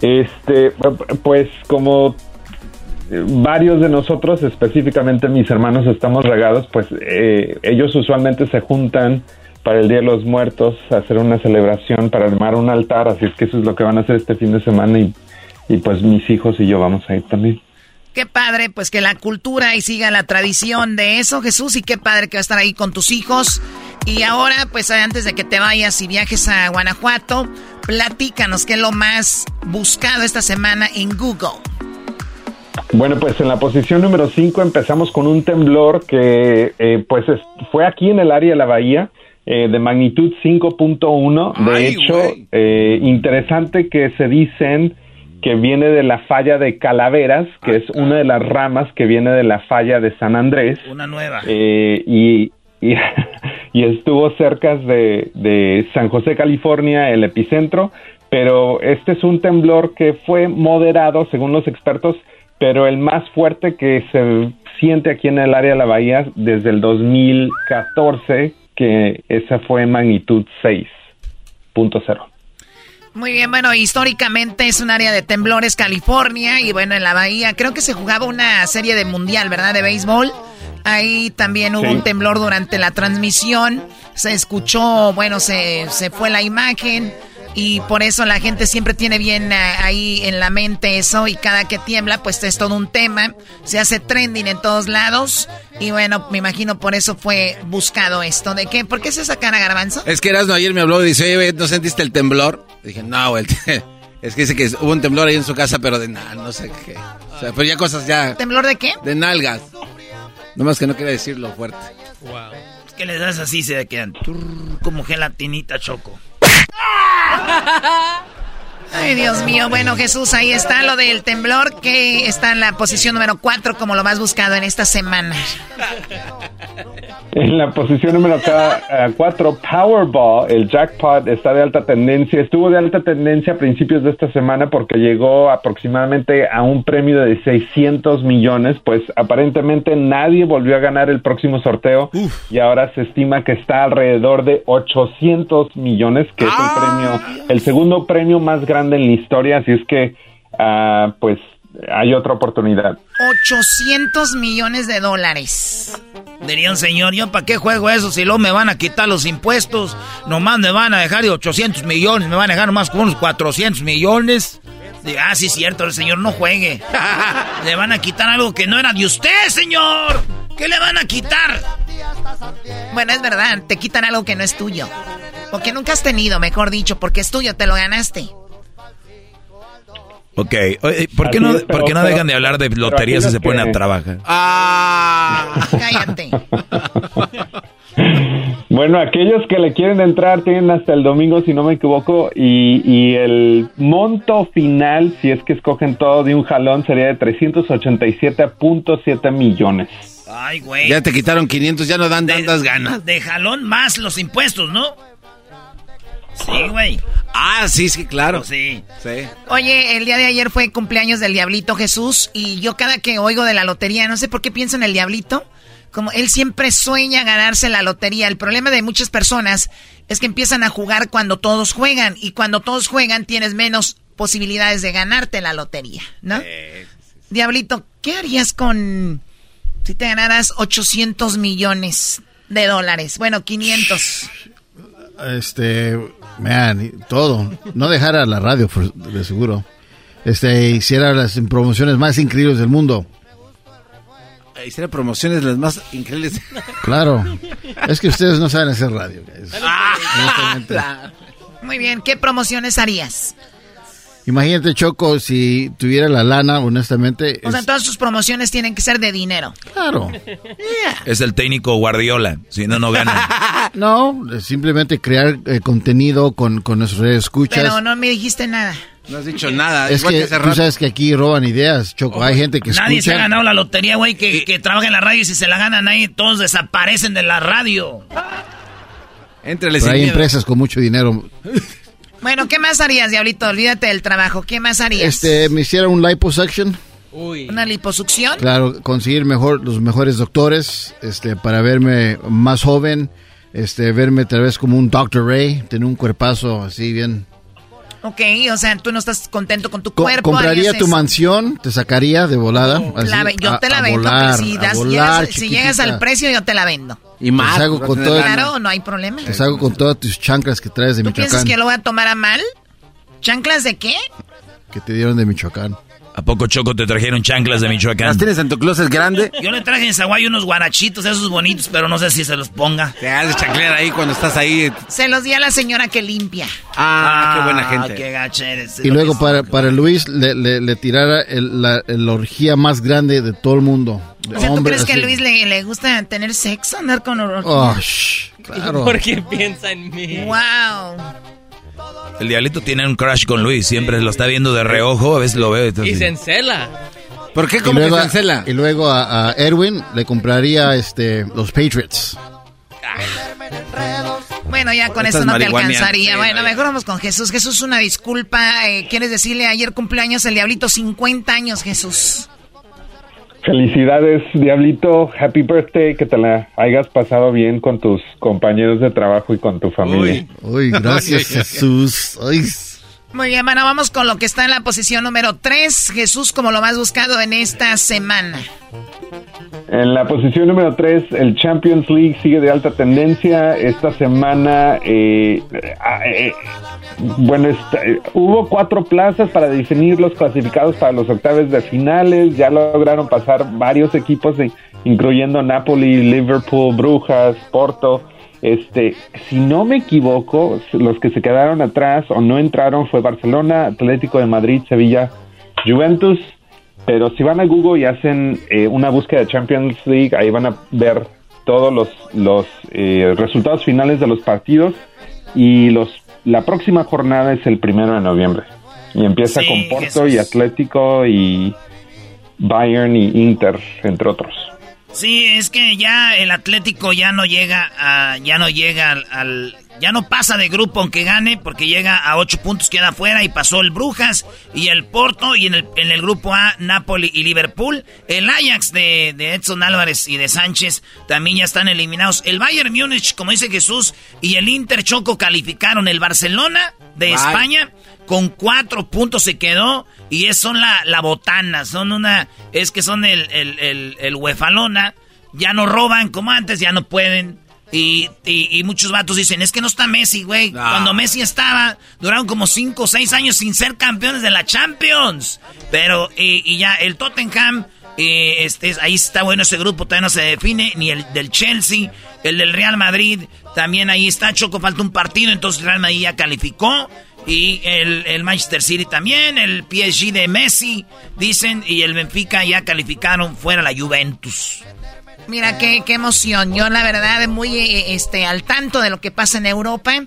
Este, pues como varios de nosotros, específicamente mis hermanos, estamos regados, pues eh, ellos usualmente se juntan para el Día de los Muertos, hacer una celebración, para armar un altar, así es que eso es lo que van a hacer este fin de semana y, y pues mis hijos y yo vamos a ir también. Qué padre, pues que la cultura y siga la tradición de eso, Jesús, y qué padre que va a estar ahí con tus hijos. Y ahora, pues antes de que te vayas y viajes a Guanajuato, platícanos qué es lo más buscado esta semana en Google. Bueno, pues en la posición número 5 empezamos con un temblor que eh, pues fue aquí en el área de la bahía. Eh, de magnitud 5.1. De hecho, eh, interesante que se dicen que viene de la falla de Calaveras, que ah, es una de las ramas que viene de la falla de San Andrés. Una nueva. y, y, estuvo cerca de, de San José, California, el epicentro. Pero este es un temblor que fue moderado, según los expertos, pero el más fuerte que se siente aquí en el área de la bahía desde el 2014, que esa fue magnitud 6.0. Muy bien, bueno, históricamente es un área de temblores California y bueno, en la bahía creo que se jugaba una serie de mundial, ¿verdad? De béisbol. Ahí también hubo un temblor durante la transmisión. Se escuchó, bueno, se, se fue la imagen y por eso la gente siempre tiene bien eh, ahí en la mente eso y cada que tiembla pues es todo un tema, se hace trending en todos lados y bueno, me imagino por eso fue buscado esto. ¿De qué? ¿Por qué se sacan a Garbanzo? Es que Erasmo ayer me habló y dice, oye, ¿no sentiste el temblor? dije, no, güey, es que dice que hubo un temblor ahí en su casa, pero de nada, no sé qué. O sea, pero ya cosas ya... ¿Temblor de qué? De nalgas. Nomás que no quiere decirlo fuerte. Wow. Es que les das así, se quedan como gelatinita choco. Ah! Ay, Dios mío. Bueno, Jesús, ahí está lo del temblor que está en la posición número 4 como lo más buscado en esta semana. En la posición número 4, Powerball, el jackpot está de alta tendencia. Estuvo de alta tendencia a principios de esta semana porque llegó aproximadamente a un premio de 600 millones. Pues aparentemente nadie volvió a ganar el próximo sorteo y ahora se estima que está alrededor de 800 millones, que es el ah. premio, el segundo premio más grande en la historia. Así es que, ah, pues hay otra oportunidad. 800 millones de dólares. Diría un señor, ¿yo para qué juego eso si luego me van a quitar los impuestos? Nomás me van a dejar de 800 millones, me van a dejar nomás con unos 400 millones. ah, sí, cierto, el señor no juegue. le van a quitar algo que no era de usted, señor. ¿Qué le van a quitar? Bueno, es verdad, te quitan algo que no es tuyo. O que nunca has tenido, mejor dicho, porque es tuyo, te lo ganaste. Ok, ¿por qué, no, ¿por qué no dejan de hablar de loterías y se ponen a trabajar? ¡Ah! Cállate. bueno, aquellos que le quieren entrar tienen hasta el domingo, si no me equivoco, y, y el monto final, si es que escogen todo de un jalón, sería de 387.7 millones. Ay, güey. Ya te quitaron 500, ya no dan tantas ganas. De jalón más los impuestos, ¿no? Sí, güey. Ah, sí, sí, claro. Sí. Sí. Oye, el día de ayer fue cumpleaños del Diablito Jesús y yo cada que oigo de la lotería, no sé por qué pienso en el Diablito, como él siempre sueña ganarse la lotería. El problema de muchas personas es que empiezan a jugar cuando todos juegan y cuando todos juegan tienes menos posibilidades de ganarte la lotería, ¿no? Diablito, ¿qué harías con si te ganaras 800 millones de dólares? Bueno, 500. Este, man, todo. No dejara la radio, de seguro. Este, hiciera las promociones más increíbles del mundo. Hiciera promociones las más increíbles. Claro. Es que ustedes no saben hacer radio. Ah, Muy bien, ¿qué promociones harías? Imagínate, Choco, si tuviera la lana, honestamente. O sea, todas sus promociones tienen que ser de dinero. Claro. Es el técnico Guardiola, si no, no gana. no, simplemente crear eh, contenido con, con nuestros escuchas. Pero no me dijiste nada. No has dicho nada. Es que, tú sabes que aquí roban ideas, Choco. Hay gente que Nadie se ha ganado la lotería, güey, que, que trabaja en la radio y si se la ganan ahí, todos desaparecen de la radio. Pero hay empresas con mucho dinero bueno, ¿qué más harías, Diablito? Olvídate del trabajo. ¿Qué más harías? Este, me hiciera un liposuction. Uy. ¿Una liposucción? Claro, conseguir mejor, los mejores doctores, este, para verme más joven, este, verme tal vez como un Dr. Ray, tener un cuerpazo así bien Ok, o sea, tú no estás contento con tu cuerpo. Compraría tu mansión, te sacaría de volada. yo te la vendo. si, llegas, al precio, yo te la vendo. Y más. con todo, claro, no hay problema. Te salgo con todas tus chanclas que traes de ¿Tú Michoacán. piensas que lo voy a tomar a mal? ¿Chanclas de qué? Que te dieron de Michoacán. ¿A poco Choco te trajeron chanclas de Michoacán? ¿Las tienes en tu closet grande? Yo le traje en Zaguay unos guarachitos, esos bonitos, pero no sé si se los ponga. Te haces chanclear ahí cuando estás ahí. Se los di a la señora que limpia. Ah, qué buena gente. Qué gacha eres. Y luego para, para Luis le, le, tirara la, orgía más grande de todo el mundo. O sea, ¿tú crees que a Luis le, le, gusta tener sexo, andar con orgía? Oh, claro. Porque piensa en mí. Wow. El diablito tiene un crush con Luis, siempre lo está viendo de reojo, a veces lo ve. Y se encela. ¿Por qué? ¿Cómo luego, se encela? Y luego a, Erwin le compraría este los Patriots. Bueno, ya con eso no te alcanzaría. bueno, mejor vamos con Jesús. Jesús, una disculpa. Eh, ¿Quieres decirle ayer cumpleaños el diablito? 50 años, Jesús. Felicidades, Diablito. Happy birthday. Que te la hayas pasado bien con tus compañeros de trabajo y con tu familia. Uy, gracias, Jesús. Muy bien, bueno, vamos con lo que está en la posición número 3. Jesús, como lo más buscado en esta semana. En la posición número 3, el Champions League sigue de alta tendencia. Esta semana, eh, ah, eh, bueno, eh, hubo cuatro plazas para definir los clasificados para los octavos de finales. Ya lograron pasar varios equipos, incluyendo Napoli, Liverpool, Brujas, Porto. Este, si no me equivoco, los que se quedaron atrás o no entraron fue Barcelona, Atlético de Madrid, Sevilla, Juventus. Pero si van a Google y hacen eh, una búsqueda de Champions League, ahí van a ver todos los, los eh, resultados finales de los partidos y los la próxima jornada es el primero de noviembre y empieza con Porto y Atlético y Bayern y Inter entre otros. Sí, es que ya el Atlético ya no llega a, ya no llega al, ya no pasa de grupo aunque gane porque llega a ocho puntos queda afuera y pasó el Brujas y el Porto y en el, en el grupo A Napoli y Liverpool. El Ajax de, de Edson Álvarez y de Sánchez también ya están eliminados. El Bayern Múnich como dice Jesús y el Inter Choco calificaron. El Barcelona de España con cuatro puntos se quedó y es, son la, la botana, son una, es que son el, el, el, el huefalona, ya no roban como antes, ya no pueden. Y, y, muchos vatos dicen, es que no está Messi, güey. Cuando Messi estaba, duraron como cinco o seis años sin ser campeones de la Champions. Pero, y, ya, el Tottenham, este, ahí está bueno ese grupo, todavía no se define, ni el del Chelsea, el del Real Madrid, también ahí está, Choco, falta un partido, entonces Real Madrid ya calificó. Y el, el, Manchester City también, el PSG de Messi, dicen, y el Benfica ya calificaron fuera la Juventus. Mira qué, qué emoción. Yo la verdad muy eh, este al tanto de lo que pasa en Europa,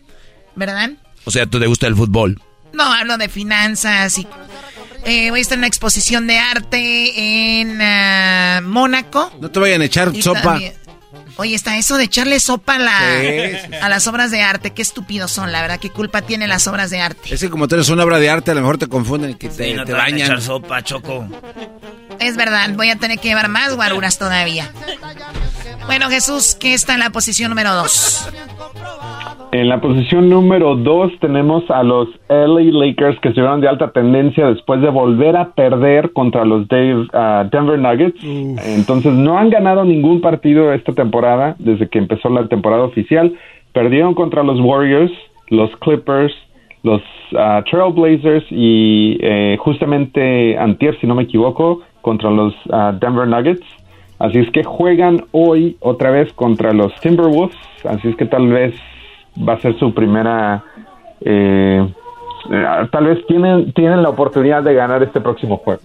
¿verdad? O sea, ¿tú te gusta el fútbol? No, hablo de finanzas y eh, voy a estar en una exposición de arte en ah, Mónaco. No te vayan a echar sopa. Oye, está eso de echarle sopa a, la, a las obras de arte. Qué estúpidos son, la verdad. ¿Qué culpa tienen las obras de arte? Es que como tú eres una obra de arte, a lo mejor te confunden y que te, no te, te bañan. echar sopa, Choco. Es verdad, voy a tener que llevar más guaruras todavía. Bueno, Jesús, ¿qué está en la posición número 2? En la posición número 2 tenemos a los LA Lakers que se vieron de alta tendencia después de volver a perder contra los uh, Denver Nuggets. Entonces no han ganado ningún partido esta temporada desde que empezó la temporada oficial. Perdieron contra los Warriors, los Clippers, los uh, Trailblazers y eh, justamente antier, si no me equivoco, contra los uh, Denver Nuggets. Así es que juegan hoy otra vez contra los Timberwolves. Así es que tal vez va a ser su primera... Eh, eh, tal vez tienen, tienen la oportunidad de ganar este próximo juego.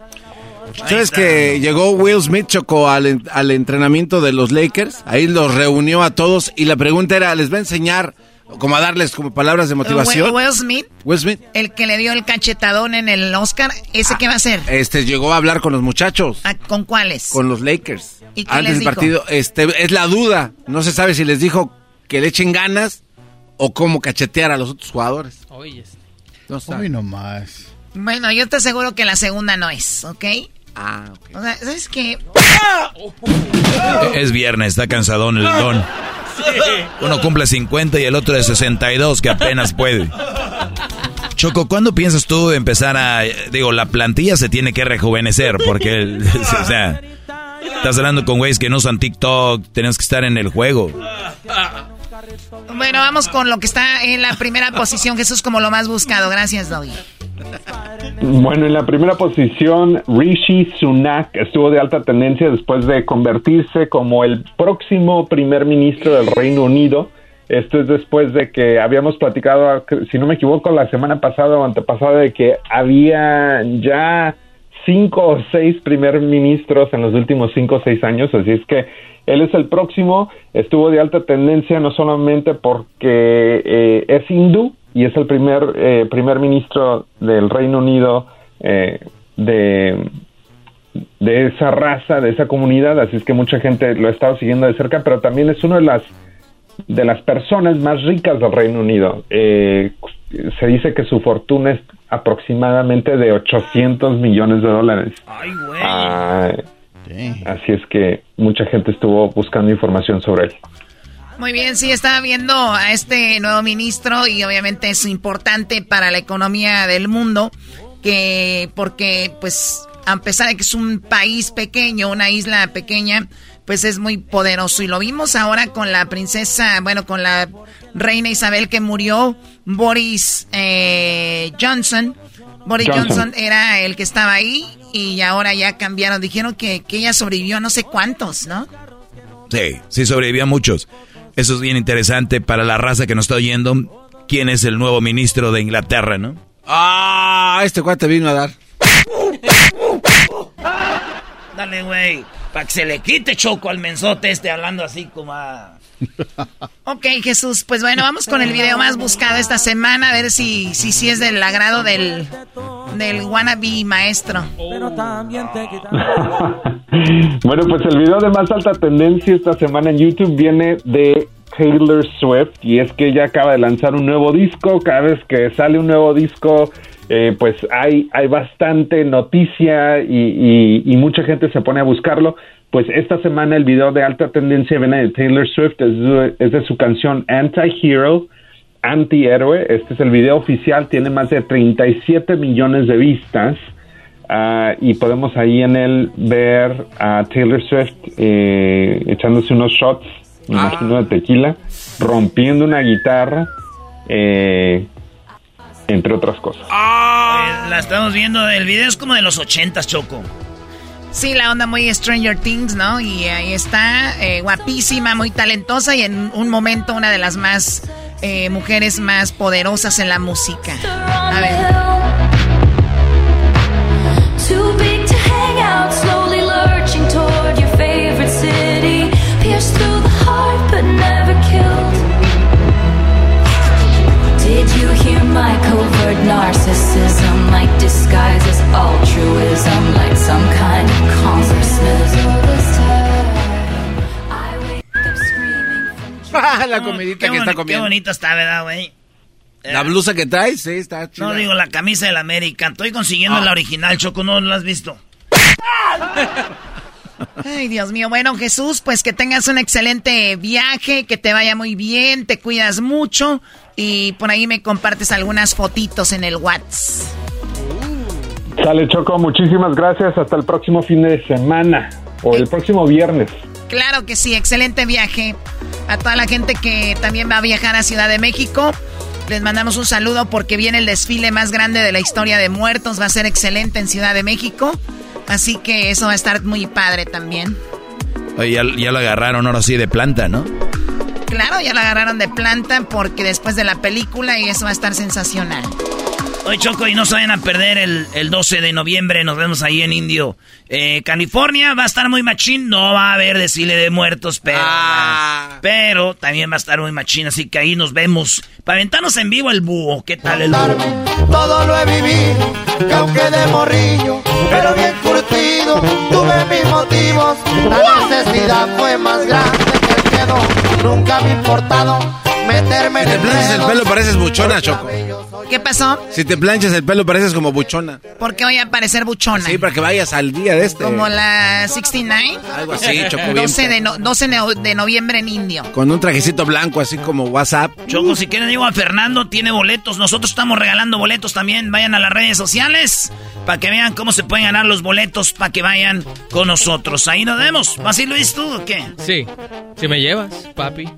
¿Sabes que llegó Will Smith Chocó al, al entrenamiento de los Lakers? Ahí los reunió a todos y la pregunta era, ¿les va a enseñar como a darles como palabras de motivación. Will, Smith. Will Smith. El que le dio el cachetadón en el Oscar, ¿ese qué va a hacer? Este llegó a hablar con los muchachos. Ah, ¿Con cuáles? Con los Lakers. ¿Y qué Antes del partido, este es la duda. No se sabe si les dijo que le echen ganas o cómo cachetear a los otros jugadores. Oye. No Hoy nomás. Bueno, yo te aseguro que la segunda no es, ¿ok? Ah, ok. O sea, ¿sabes qué? Es viernes, está cansadón el don. Uno cumple 50 y el otro de 62, que apenas puede. Choco, ¿cuándo piensas tú empezar a... Digo, la plantilla se tiene que rejuvenecer porque, o sea, estás hablando con güeyes que no usan TikTok, tenemos que estar en el juego. Bueno, vamos con lo que está en la primera posición, Jesús, como lo más buscado. Gracias, Doggy. Bueno, en la primera posición, Rishi Sunak estuvo de alta tendencia después de convertirse como el próximo primer ministro del Reino Unido. Esto es después de que habíamos platicado, si no me equivoco, la semana pasada o antepasada, de que había ya cinco o seis primer ministros en los últimos cinco o seis años. Así es que él es el próximo. Estuvo de alta tendencia no solamente porque eh, es hindú, y es el primer eh, primer ministro del Reino Unido eh, de de esa raza, de esa comunidad, así es que mucha gente lo ha estado siguiendo de cerca, pero también es una de las de las personas más ricas del Reino Unido. Eh, se dice que su fortuna es aproximadamente de 800 millones de dólares. Ay, güey. Ah, así es que mucha gente estuvo buscando información sobre él. Muy bien, sí, estaba viendo a este nuevo ministro y obviamente es importante para la economía del mundo, que porque pues a pesar de que es un país pequeño, una isla pequeña, pues es muy poderoso. Y lo vimos ahora con la princesa, bueno, con la reina Isabel que murió, Boris eh, Johnson. Boris Johnson. era el que estaba ahí y ahora ya cambiaron. Dijeron que, que ella sobrevivió a no sé cuántos, ¿no? Sí, sí sobrevivió a muchos. Eso es bien interesante para la raza que nos está oyendo. ¿Quién es el nuevo ministro de Inglaterra, no? Ah, este cuate vino a dar. Dale, güey. Para que se le quite choco al mensote este hablando así como a... Ok, Jesús, pues bueno, vamos con el video más buscado esta semana, a ver si, si, si es del agrado del, del wannabe maestro. bueno, pues el video de más alta tendencia esta semana en YouTube viene de Taylor Swift y es que ella acaba de lanzar un nuevo disco, cada vez que sale un nuevo disco eh, pues hay, hay bastante noticia y, y, mucha gente se pone a buscarlo. Pues esta semana el video de alta tendencia viene de Taylor Swift, es de, su canción Anti-Hero. Antihéroe. Este es el video oficial, tiene más de 37 millones de vistas. Ah, y podemos ahí en él ver a Taylor Swift eh, echándose unos shots, me imagino de tequila, rompiendo una guitarra, eh, entre otras cosas. Eh, la estamos viendo, el video es como de los 80, Choco. Sí, la onda muy Stranger Things, ¿no? Y ahí está, eh, guapísima, muy talentosa y en un momento una de las más eh, mujeres más poderosas en la música. A ver. Did you hear my narcissism? Like disguises altruism, like some kind of consciousness. la comidita Qué que está boni- Qué comiendo. bonita está, ¿verdad, güey? La blusa que traes, sí, está chida. No digo la camisa del América. Estoy consiguiendo Ah. la original, Choco, ¿no la has visto? Ay, Dios mío. Bueno, Jesús, pues que tengas un excelente viaje, que te vaya muy bien, te cuidas mucho y por ahí me compartes algunas fotitos en el WhatsApp. Sale Choco, muchísimas gracias. Hasta el próximo fin de semana o el próximo viernes. Claro que sí, excelente viaje. A toda la gente que también va a viajar a Ciudad de México, les mandamos un saludo porque viene el desfile más grande de la historia de muertos. Va a ser excelente en Ciudad de México. Así que eso va a estar muy padre también. Oye, ya, ya lo agarraron ahora sí de planta, ¿no? Claro, ya la agarraron de planta porque después de la película y eso va a estar sensacional. Oye, Choco, y no se vayan a perder el, el 12 de noviembre. Nos vemos ahí en Indio, eh, California. Va a estar muy machín. No va a haber desfile de muertos, pero. Pero también va a estar muy machín. Así que ahí nos vemos. Para aventarnos en vivo el búho. ¿Qué tal el búho? Todo lo he vivido, que aunque de morrillo, pero bien curtido, tuve mis motivos. La necesidad fue más grande que el miedo. Nunca me ha importado meterme en te el planchas el pelo pareces buchona, Choco. ¿Qué pasó? Si te planchas el pelo pareces como buchona. ¿Por qué voy a parecer buchona? Sí, para que vayas al día de este. Como la 69. Algo así, Choco, bien 12 de, no- 12 de- de noviembre en Indio. Con un trajecito blanco así como WhatsApp. Choco, si quieren digo a Fernando, tiene boletos. Nosotros estamos regalando boletos también. Vayan a las redes sociales para que vean cómo se pueden ganar los boletos para que vayan con nosotros. Ahí nos vemos. ¿Así Luis tú o qué? Sí, si me llevas, papi.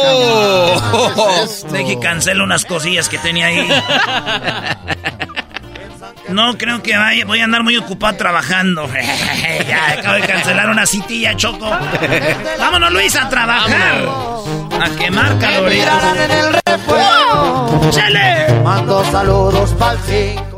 ¡Oh! Sé que cancelo unas cosillas que tenía ahí. No creo que vaya, voy a andar muy ocupado trabajando. ya acabo de cancelar una citilla, Choco. Vámonos, Luis, a trabajar. A quemar calorías. en. Mando saludos pa'l cinco.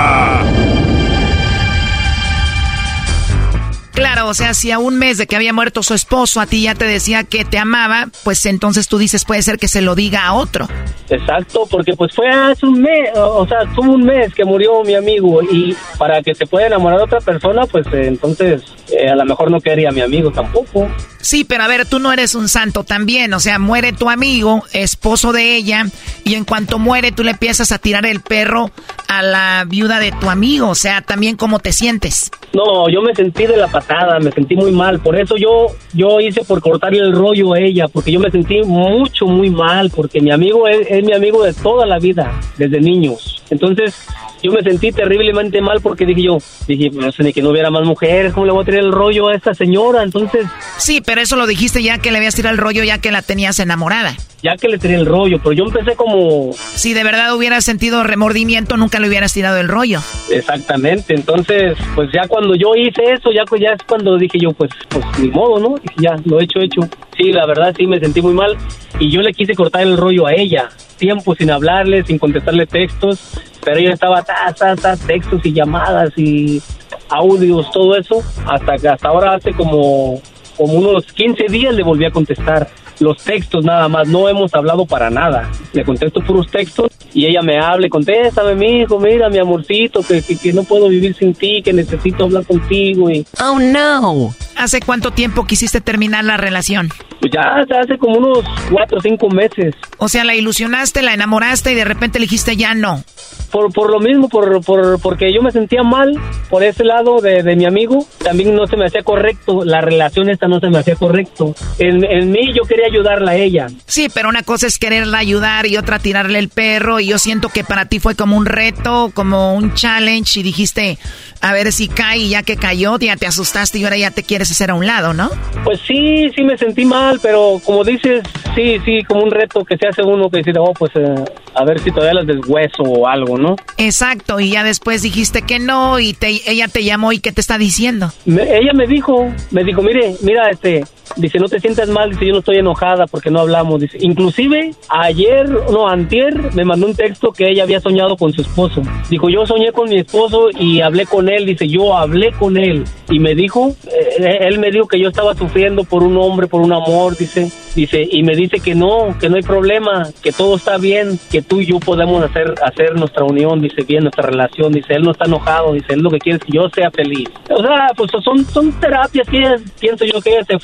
o sea, si a un mes de que había muerto su esposo a ti ya te decía que te amaba, pues entonces tú dices puede ser que se lo diga a otro. Exacto, porque pues fue hace un mes, o sea, fue un mes que murió mi amigo y para que se pueda enamorar otra persona, pues eh, entonces eh, a lo mejor no quería a mi amigo tampoco. Sí, pero a ver, tú no eres un santo también, o sea, muere tu amigo, esposo de ella, y en cuanto muere tú le empiezas a tirar el perro a la viuda de tu amigo, o sea, también cómo te sientes. No, yo me sentí de la patada, me sentí muy mal, por eso yo yo hice por cortarle el rollo a ella, porque yo me sentí mucho, muy mal, porque mi amigo es, es mi amigo de toda la vida, desde niños. Entonces, yo me sentí terriblemente mal porque dije yo, dije, no sé ni que no hubiera más mujeres, ¿cómo le voy a tirar el rollo a esta señora? Entonces... Sí, pero eso lo dijiste ya que le habías tirado el rollo ya que la tenías enamorada. Ya que le tiré el rollo, pero yo empecé como... Si de verdad hubieras sentido remordimiento, nunca le hubieras tirado el rollo. Exactamente, entonces, pues ya cuando yo hice eso, ya, ya es cuando dije yo, pues, pues ni modo, ¿no? Dije, ya, lo he hecho, hecho. Sí, la verdad sí me sentí muy mal y yo le quise cortar el rollo a ella, tiempo sin hablarle, sin contestarle textos, pero ella estaba, ta, ta, ta, textos y llamadas y audios, todo eso, hasta que hasta ahora hace como, como unos 15 días le volví a contestar los textos nada más, no hemos hablado para nada. Le contesto puros textos y ella me habla, y contéstame, mi hijo, mira, mi amorcito, que, que, que no puedo vivir sin ti, que necesito hablar contigo. Y... Oh, no. ¿Hace cuánto tiempo quisiste terminar la relación? Pues ya hace- hace como unos cuatro o cinco meses. O sea, la ilusionaste, la enamoraste y de repente le dijiste ya no. Por, por lo mismo, por, por, porque yo me sentía mal por ese lado de, de mi amigo, también no se me hacía correcto, la relación esta no se me hacía correcto. En, en mí yo quería ayudarla a ella. Sí, pero una cosa es quererla ayudar y otra tirarle el perro. Y yo siento que para ti fue como un reto, como un challenge. Y dijiste, a ver si cae. Y ya que cayó, ya te asustaste y ahora ya te quieres hacer a un lado, ¿no? Pues sí, sí me sentí mal, pero como dices, sí, sí, como un reto que se hace uno que dice, oh, pues eh, a ver si todavía las deshueso o algo, ¿no? Exacto. Y ya después dijiste que no. Y te, ella te llamó y ¿qué te está diciendo? Me- ella me dijo, me dijo, mire, mira, este, dice, no te sientas mal, dice, yo no estoy enojada porque no hablamos, dice, inclusive ayer, no, antier, me mandó un texto que ella había soñado con su esposo. Dijo, yo soñé con mi esposo y hablé con él, dice, yo hablé con él y me dijo, eh, él me dijo que yo estaba sufriendo por un hombre, por un amor, dice, dice, y me dice que no, que no hay problema, que todo está bien, que tú y yo podemos hacer, hacer nuestra unión, dice, bien, nuestra relación, dice, él no está enojado, dice, él lo que quiere es que yo sea feliz. O sea, pues son, son terapias que ella- pienso yo que ella se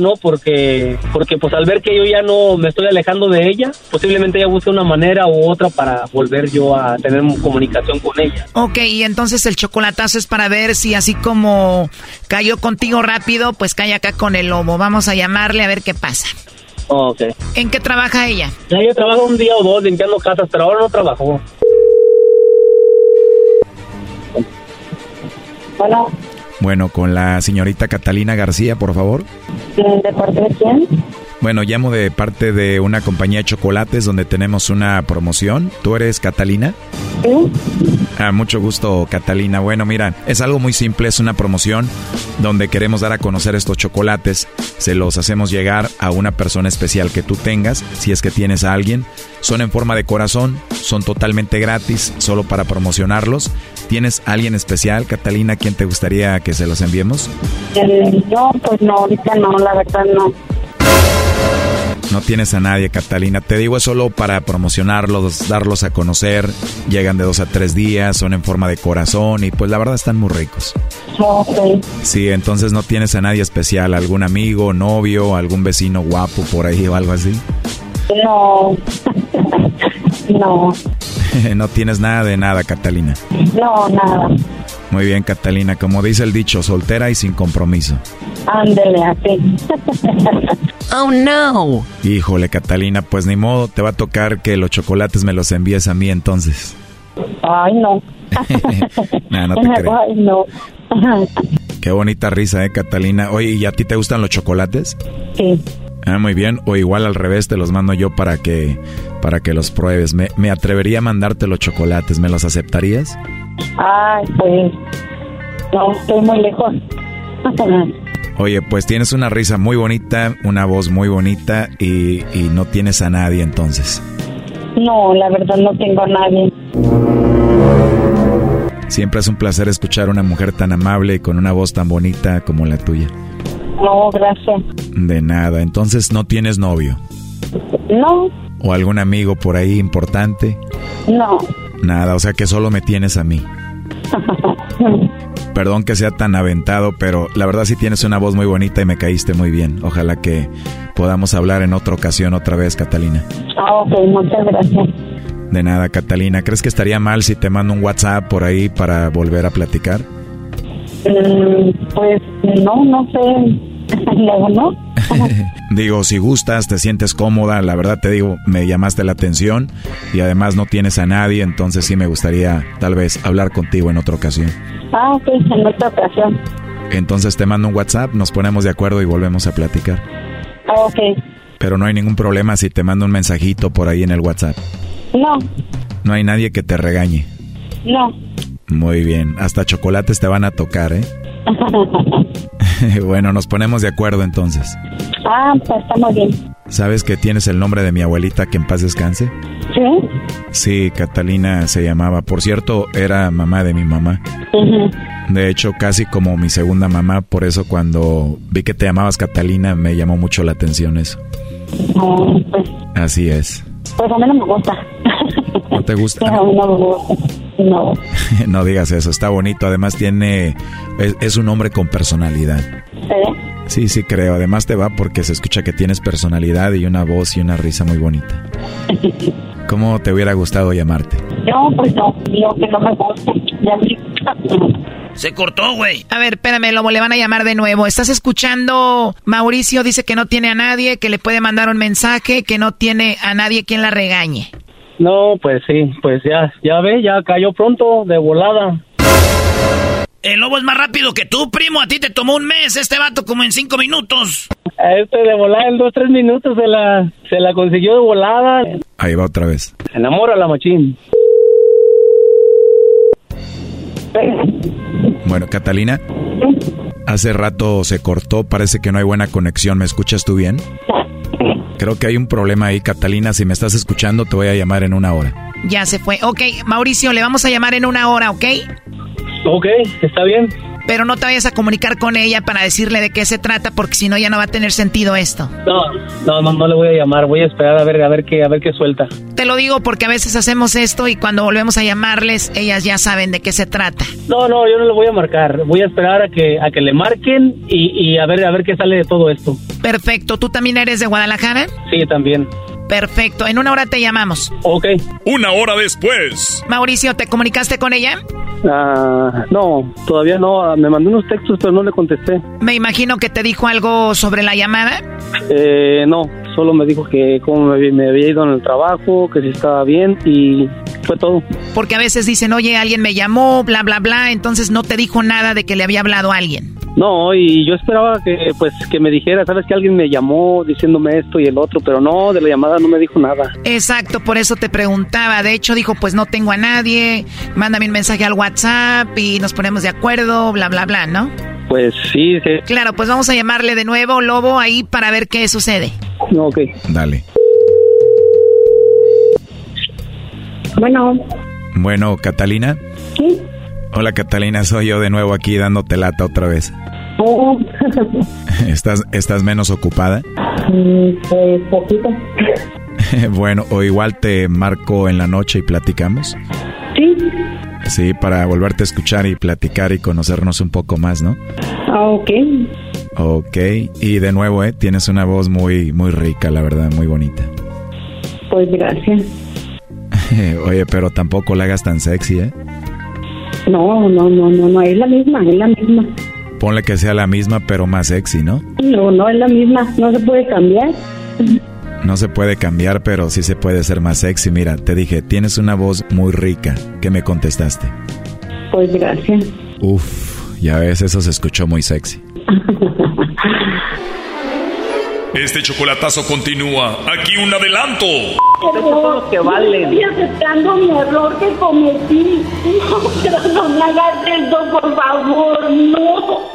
¿no? Porque, porque pues al ver que yo ya no me estoy alejando de ella, posiblemente ella busque una manera u otra para volver yo a tener comunicación con ella. Ok, y entonces el chocolatazo es para ver si así como cayó contigo rápido, pues cae acá con el lobo. Vamos a llamarle a ver qué pasa. Ok. ¿En qué trabaja ella? Ya ella trabaja un día o dos limpiando casas, pero ahora no trabajó. Bueno, Bueno, con la señorita Catalina García, por favor. ¿de parte de quién? Bueno, llamo de parte de una compañía de chocolates donde tenemos una promoción. ¿Tú eres Catalina? Sí. Ah, mucho gusto, Catalina. Bueno, mira, es algo muy simple, es una promoción donde queremos dar a conocer estos chocolates. Se los hacemos llegar a una persona especial que tú tengas, si es que tienes a alguien. Son en forma de corazón, son totalmente gratis, solo para promocionarlos. ¿Tienes a alguien especial, Catalina, a quien te gustaría que se los enviemos? Eh, no, pues no, ahorita no, la verdad no. No tienes a nadie, Catalina. Te digo, es solo para promocionarlos, darlos a conocer. Llegan de dos a tres días, son en forma de corazón y pues la verdad están muy ricos. Ok. Sí, entonces no tienes a nadie especial, algún amigo, novio, algún vecino guapo por ahí o algo así. No. no, no tienes nada de nada, Catalina. no, nada. Muy bien, Catalina. Como dice el dicho, soltera y sin compromiso. Ándele, así. Oh, no. Híjole, Catalina, pues ni modo, te va a tocar que los chocolates me los envíes a mí entonces. Ay, no. Nah, no te creo. Ay, no. Qué bonita risa, ¿eh, Catalina? Oye, ¿y a ti te gustan los chocolates? Sí. Ah, muy bien. O igual al revés, te los mando yo para que, para que los pruebes. Me, me atrevería a mandarte los chocolates. ¿Me los aceptarías? Ay, pues. No, estoy muy lejos. Oye, pues tienes una risa muy bonita, una voz muy bonita y, y no tienes a nadie entonces. No, la verdad no tengo a nadie. Siempre es un placer escuchar a una mujer tan amable y con una voz tan bonita como la tuya. No, gracias. De nada, entonces no tienes novio. No, ¿O algún amigo por ahí importante? no. Nada, o sea que solo me tienes a mí. Perdón que sea tan aventado, pero la verdad sí tienes una voz muy bonita y me caíste muy bien. Ojalá que podamos hablar en otra ocasión otra vez, Catalina. Ah, ok, muchas gracias. De nada, Catalina. ¿Crees que estaría mal si te mando un WhatsApp por ahí para volver a platicar? Pues no, no sé. Luego no. Digo, si gustas, te sientes cómoda, la verdad te digo, me llamaste la atención y además no tienes a nadie, entonces sí me gustaría tal vez hablar contigo en otra ocasión. Ah, ok, en otra ocasión. Entonces te mando un WhatsApp, nos ponemos de acuerdo y volvemos a platicar. Ah, ok. Pero no hay ningún problema si te mando un mensajito por ahí en el WhatsApp. No, No hay nadie que te regañe. no. Muy bien, hasta chocolates te van a tocar, ¿eh? bueno, nos ponemos de acuerdo entonces. ah, pues está muy bien. ¿Sabes que tienes el nombre de mi abuelita que en paz descanse? ¿Sí? Sí, Catalina se llamaba. Por cierto, era mamá de mi mamá. De hecho, casi como mi segunda mamá, por eso cuando vi que te llamabas Catalina me llamó mucho la atención eso. Ah, pues, Así es. pues a mí no me gusta. ¿No te gusta? No, no me gusta. No. no digas eso, está bonito. Además tiene, es, es un hombre con personalidad. ¿Sí? Sí, sí creo. Además te va porque se escucha que tienes personalidad y una voz y una risa muy bonita. ¿Cómo te hubiera gustado llamarte? No, pues no. Digo que no me gusta. Ya me... Se cortó, güey. A ver, espérame, Lobo, le van a llamar de nuevo. ¿Estás escuchando? Mauricio dice que no tiene a nadie, que le puede mandar un mensaje, que no tiene a nadie quien la regañe. No, pues sí, pues ya, ya ve, ya cayó pronto, de volada. El lobo es más rápido que tú, primo. A ti te tomó un mes, este vato como en cinco minutos. A este de volada en dos, tres minutos se la, se la consiguió de volada. Ahí va otra vez. Se enamora la machín. Bueno, Catalina, hace rato se cortó, parece que no hay buena conexión. ¿Me escuchas tú bien? Creo que hay un problema ahí, Catalina. Si me estás escuchando, te voy a llamar en una hora. Ya se fue. Ok, Mauricio, le vamos a llamar en una hora, ¿ok? Ok, está bien. Pero no te vayas a comunicar con ella para decirle de qué se trata, porque si no ya no va a tener sentido esto. No, no, no, no le voy a llamar, voy a esperar a ver, a ver qué, a ver qué suelta. Te lo digo porque a veces hacemos esto y cuando volvemos a llamarles, ellas ya saben de qué se trata. No, no, yo no le voy a marcar, voy a esperar a que, a que le marquen y, y a ver, a ver qué sale de todo esto. Perfecto. ¿Tú también eres de Guadalajara? Sí, también. Perfecto. En una hora te llamamos. Ok. Una hora después. Mauricio, ¿te comunicaste con ella? Ah, no, todavía no, me mandó unos textos pero no le contesté. Me imagino que te dijo algo sobre la llamada. Eh, no, solo me dijo que cómo me, había- me había ido en el trabajo, que si estaba bien y fue todo. Porque a veces dicen, oye, alguien me llamó, bla, bla, bla. Entonces no te dijo nada de que le había hablado a alguien. No, y yo esperaba que pues que me dijera, sabes que alguien me llamó diciéndome esto y el otro, pero no, de la llamada no me dijo nada. Exacto, por eso te preguntaba. De hecho, dijo, pues no tengo a nadie. Mándame un mensaje al WhatsApp y nos ponemos de acuerdo, bla, bla, bla, ¿no? Pues sí, sí. Claro, pues vamos a llamarle de nuevo, Lobo, ahí para ver qué sucede. No, ok. Dale. Bueno, Bueno, Catalina. sí. Hola, Catalina, soy yo de nuevo aquí dándote lata otra vez. Oh, ¿Estás, estás menos ocupada? mm, pues poquito. bueno, o igual te marco en la noche y platicamos. Sí. Sí, para volverte a escuchar y platicar y conocernos un poco más, ¿no? Ah, ok. Ok, y de nuevo, ¿eh? Tienes una voz muy, muy rica, la verdad, muy bonita. Pues gracias. Oye, pero tampoco la hagas tan sexy, ¿eh? No, no, no, no, no, es la misma, es la misma. Ponle que sea la misma, pero más sexy, ¿no? No, no es la misma, no se puede cambiar. No se puede cambiar, pero sí se puede ser más sexy. Mira, te dije, tienes una voz muy rica. ¿Qué me contestaste? Pues gracias. Uf, ya ves, eso se escuchó muy sexy. Este chocolatazo continúa. Aquí un adelanto. Que. Estoy aceptando mi error que cometí. No, pero no me hagas esto, por favor, no.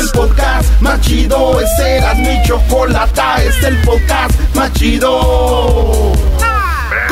el podcast más chido, este era mi chocolata, es el podcast más chido.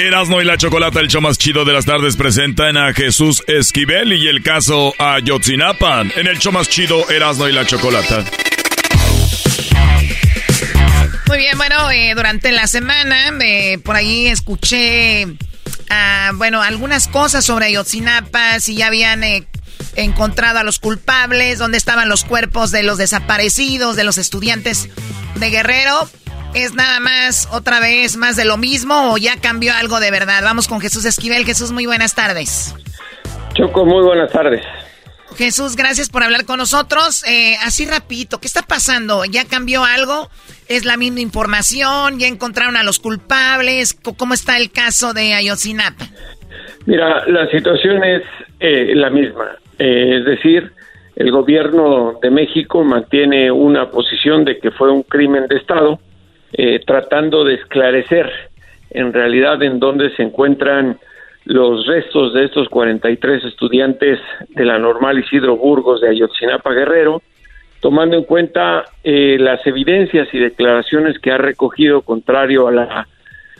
Erasmo y la Chocolata, el show más chido de las tardes, presentan a Jesús Esquivel y el caso Ayotzinapa. En el show más chido, Erasmo y la Chocolata. Muy bien, bueno, eh, durante la semana eh, por ahí escuché, ah, bueno, algunas cosas sobre Ayotzinapa, si ya habían eh, encontrado a los culpables, dónde estaban los cuerpos de los desaparecidos, de los estudiantes de Guerrero. ¿Es nada más, otra vez, más de lo mismo o ya cambió algo de verdad? Vamos con Jesús Esquivel. Jesús, muy buenas tardes. Choco, muy buenas tardes. Jesús, gracias por hablar con nosotros. Eh, así rapidito, ¿qué está pasando? ¿Ya cambió algo? ¿Es la misma información? ¿Ya encontraron a los culpables? ¿Cómo está el caso de Ayotzinapa? Mira, la situación es eh, la misma. Eh, es decir, el gobierno de México mantiene una posición de que fue un crimen de Estado, eh, tratando de esclarecer en realidad en dónde se encuentran los restos de estos 43 estudiantes de la normal Isidro Burgos de Ayotzinapa Guerrero, tomando en cuenta eh, las evidencias y declaraciones que ha recogido contrario a la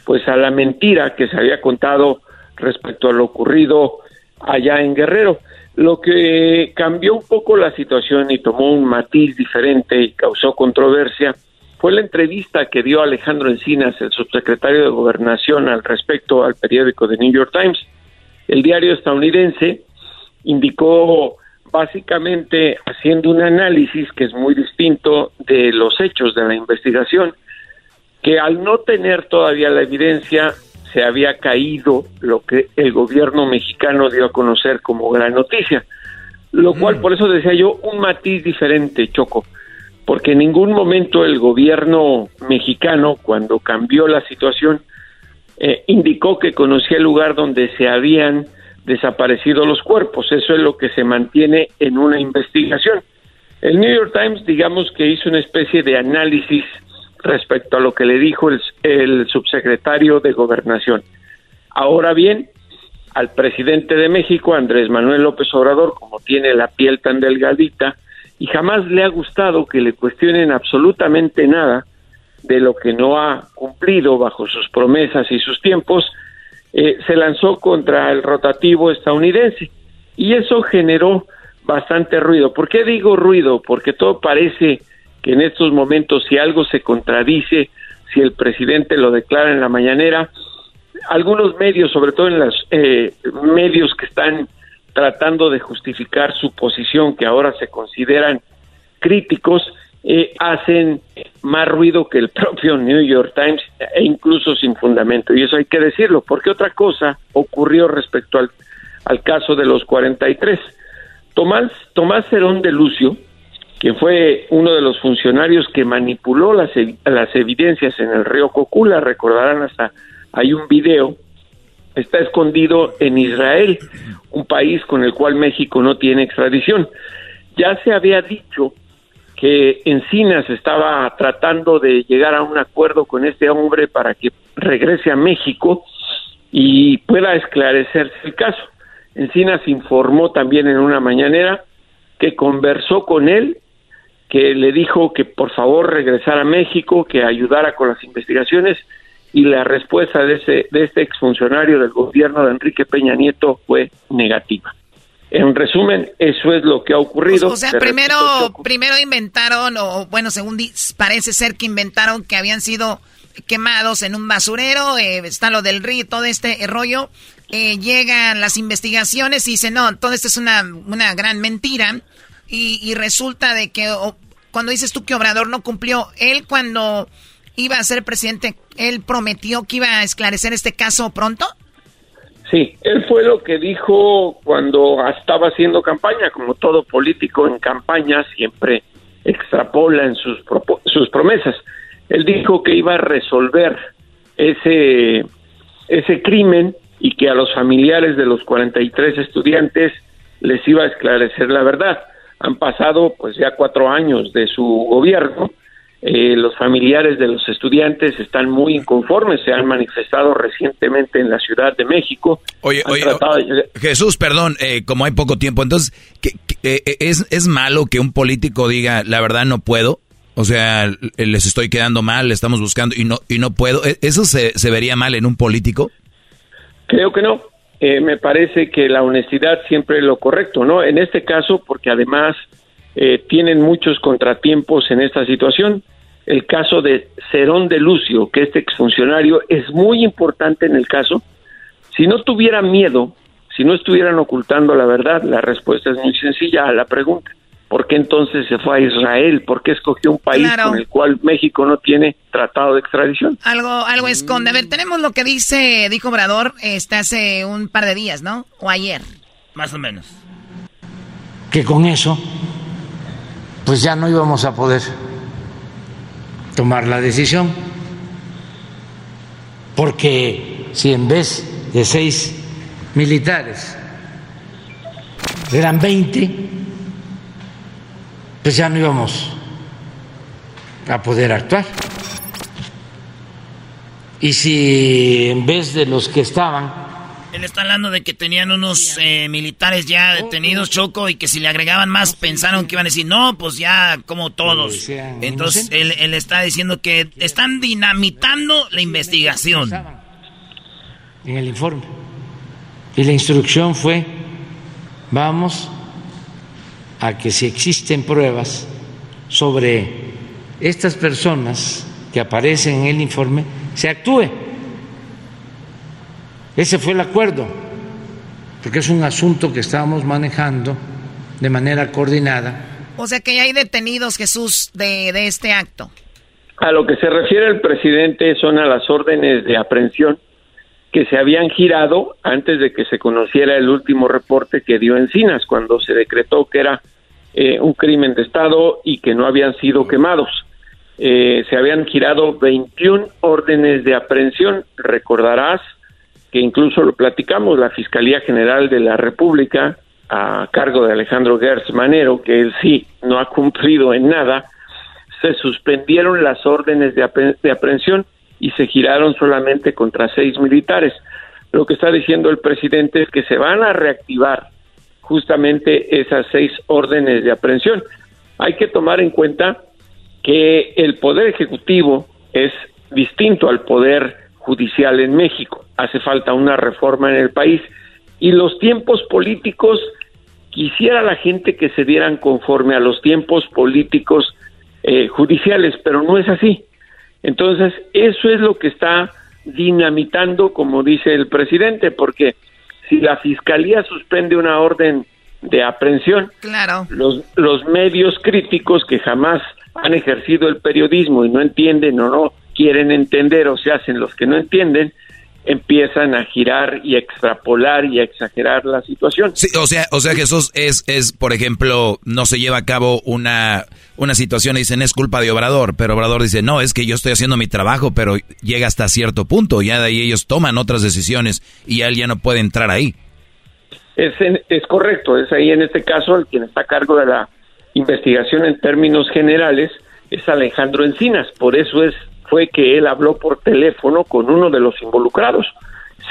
pues a la mentira que se había contado respecto a lo ocurrido allá en Guerrero. Lo que cambió un poco la situación y tomó un matiz diferente y causó controversia fue la entrevista que dio Alejandro Encinas, el subsecretario de Gobernación, al respecto al periódico The New York Times. El diario estadounidense indicó básicamente haciendo un análisis que es muy distinto de los hechos de la investigación, que al no tener todavía la evidencia se había caído lo que el gobierno mexicano dio a conocer como gran noticia, lo cual por eso decía yo un matiz diferente, Choco, porque en ningún momento el gobierno mexicano cuando cambió la situación eh, indicó que conocía el lugar donde se habían desaparecido los cuerpos, eso es lo que se mantiene en una investigación. El New York Times, digamos que hizo una especie de análisis respecto a lo que le dijo el, el subsecretario de Gobernación. Ahora bien, al presidente de México, Andrés Manuel López Obrador, como tiene la piel tan delgadita, y jamás le ha gustado que le cuestionen absolutamente nada de lo que no ha cumplido bajo sus promesas y sus tiempos, eh, se lanzó contra el rotativo estadounidense. Y eso generó bastante ruido. ¿Por qué digo ruido? Porque todo parece que en estos momentos si algo se contradice, si el presidente lo declara en la mañanera, algunos medios, sobre todo en los eh, medios que están tratando de justificar su posición, que ahora se consideran críticos, eh, hacen más ruido que el propio New York Times e incluso sin fundamento. Y eso hay que decirlo, porque otra cosa ocurrió respecto al, al caso de los 43. Tomás, Tomás Cerón de Lucio, que fue uno de los funcionarios que manipuló las, las evidencias en el río Cocula, recordarán hasta hay un video, está escondido en Israel, un país con el cual México no tiene extradición. Ya se había dicho que Encinas estaba tratando de llegar a un acuerdo con este hombre para que regrese a México y pueda esclarecerse el caso. Encinas informó también en una mañanera que conversó con él, que le dijo que por favor regresara a México, que ayudara con las investigaciones y la respuesta de, ese, de este exfuncionario del gobierno de Enrique Peña Nieto fue negativa. En resumen, eso es lo que ha ocurrido. O, sea, primero, primero inventaron, o bueno, según parece ser que inventaron que habían sido quemados en un basurero, eh, está lo del río, todo este rollo. Eh, llegan las investigaciones y dicen, no, todo esto es una, una gran mentira. Y, y resulta de que cuando dices tú que Obrador no cumplió, él cuando iba a ser presidente, él prometió que iba a esclarecer este caso pronto. Sí, él fue lo que dijo cuando estaba haciendo campaña, como todo político en campaña siempre extrapola en sus, sus promesas. Él dijo que iba a resolver ese, ese crimen y que a los familiares de los 43 estudiantes les iba a esclarecer la verdad. Han pasado pues ya cuatro años de su gobierno eh, los familiares de los estudiantes están muy inconformes, se han manifestado recientemente en la Ciudad de México. Oye, oye Jesús, perdón, eh, como hay poco tiempo, entonces, eh, es, ¿es malo que un político diga, la verdad no puedo? O sea, les estoy quedando mal, le estamos buscando y no, y no puedo. ¿E-, ¿Eso se, se vería mal en un político? Creo que no. me parece que la honestidad siempre es lo correcto, ¿no? En este caso, porque además eh, tienen muchos contratiempos en esta situación. El caso de Cerón de Lucio, que este exfuncionario es muy importante en el caso. Si no tuviera miedo, si no estuvieran ocultando la verdad, la respuesta es muy sencilla a la pregunta. ¿Por qué entonces se fue a Israel? ¿Por qué escogió un país con el cual México no tiene tratado de extradición? Algo, algo esconde. A ver, tenemos lo que dice, dijo Obrador, este, hace un par de días, ¿no? O ayer. Más o menos. Que con eso pues ya no íbamos a poder tomar la decisión, porque si en vez de seis militares eran 20, pues ya no íbamos a poder actuar. Y si en vez de los que estaban él está hablando de que tenían unos eh, militares ya detenidos, Choco, y que si le agregaban más pensaron que iban a decir, no, pues ya como todos. Entonces él, él está diciendo que están dinamitando la investigación. En el informe. Y la instrucción fue, vamos a que si existen pruebas sobre estas personas que aparecen en el informe, se actúe. Ese fue el acuerdo, porque es un asunto que estábamos manejando de manera coordinada. O sea que ya hay detenidos, Jesús, de, de este acto. A lo que se refiere el presidente son a las órdenes de aprehensión que se habían girado antes de que se conociera el último reporte que dio Encinas, cuando se decretó que era eh, un crimen de Estado y que no habían sido quemados. Eh, se habían girado 21 órdenes de aprehensión, recordarás, que incluso lo platicamos, la Fiscalía General de la República, a cargo de Alejandro Gertz Manero, que él sí no ha cumplido en nada, se suspendieron las órdenes de, aprehensión y se giraron solamente contra seis militares. Lo que está diciendo el presidente es que se van a reactivar justamente esas seis órdenes de aprehensión. Hay que tomar en cuenta que el poder ejecutivo es distinto al poder judicial en México. Hace falta una reforma en el país y los tiempos políticos, quisiera la gente que se dieran conforme a los tiempos políticos eh, judiciales, pero no es así. Entonces, eso es lo que está dinamitando, como dice el presidente, porque si la fiscalía suspende una orden de aprehensión. Claro. Los, los medios críticos que jamás han ejercido el periodismo y no entienden o no quieren entender o se hacen los que no entienden, empiezan a girar y a extrapolar y a exagerar la situación. Sí, o sea, o sea, Jesús es, es, por ejemplo, no se lleva a cabo una, una situación y dicen es culpa de Obrador, pero Obrador dice no, es que yo estoy haciendo mi trabajo, pero llega hasta cierto punto, ya de ahí ellos toman otras decisiones y él ya no puede entrar ahí. Es, en- es correcto, es ahí en este caso el quien está a cargo de la investigación en términos generales es Alejandro Encinas, por eso es fue que él habló por teléfono con uno de los involucrados,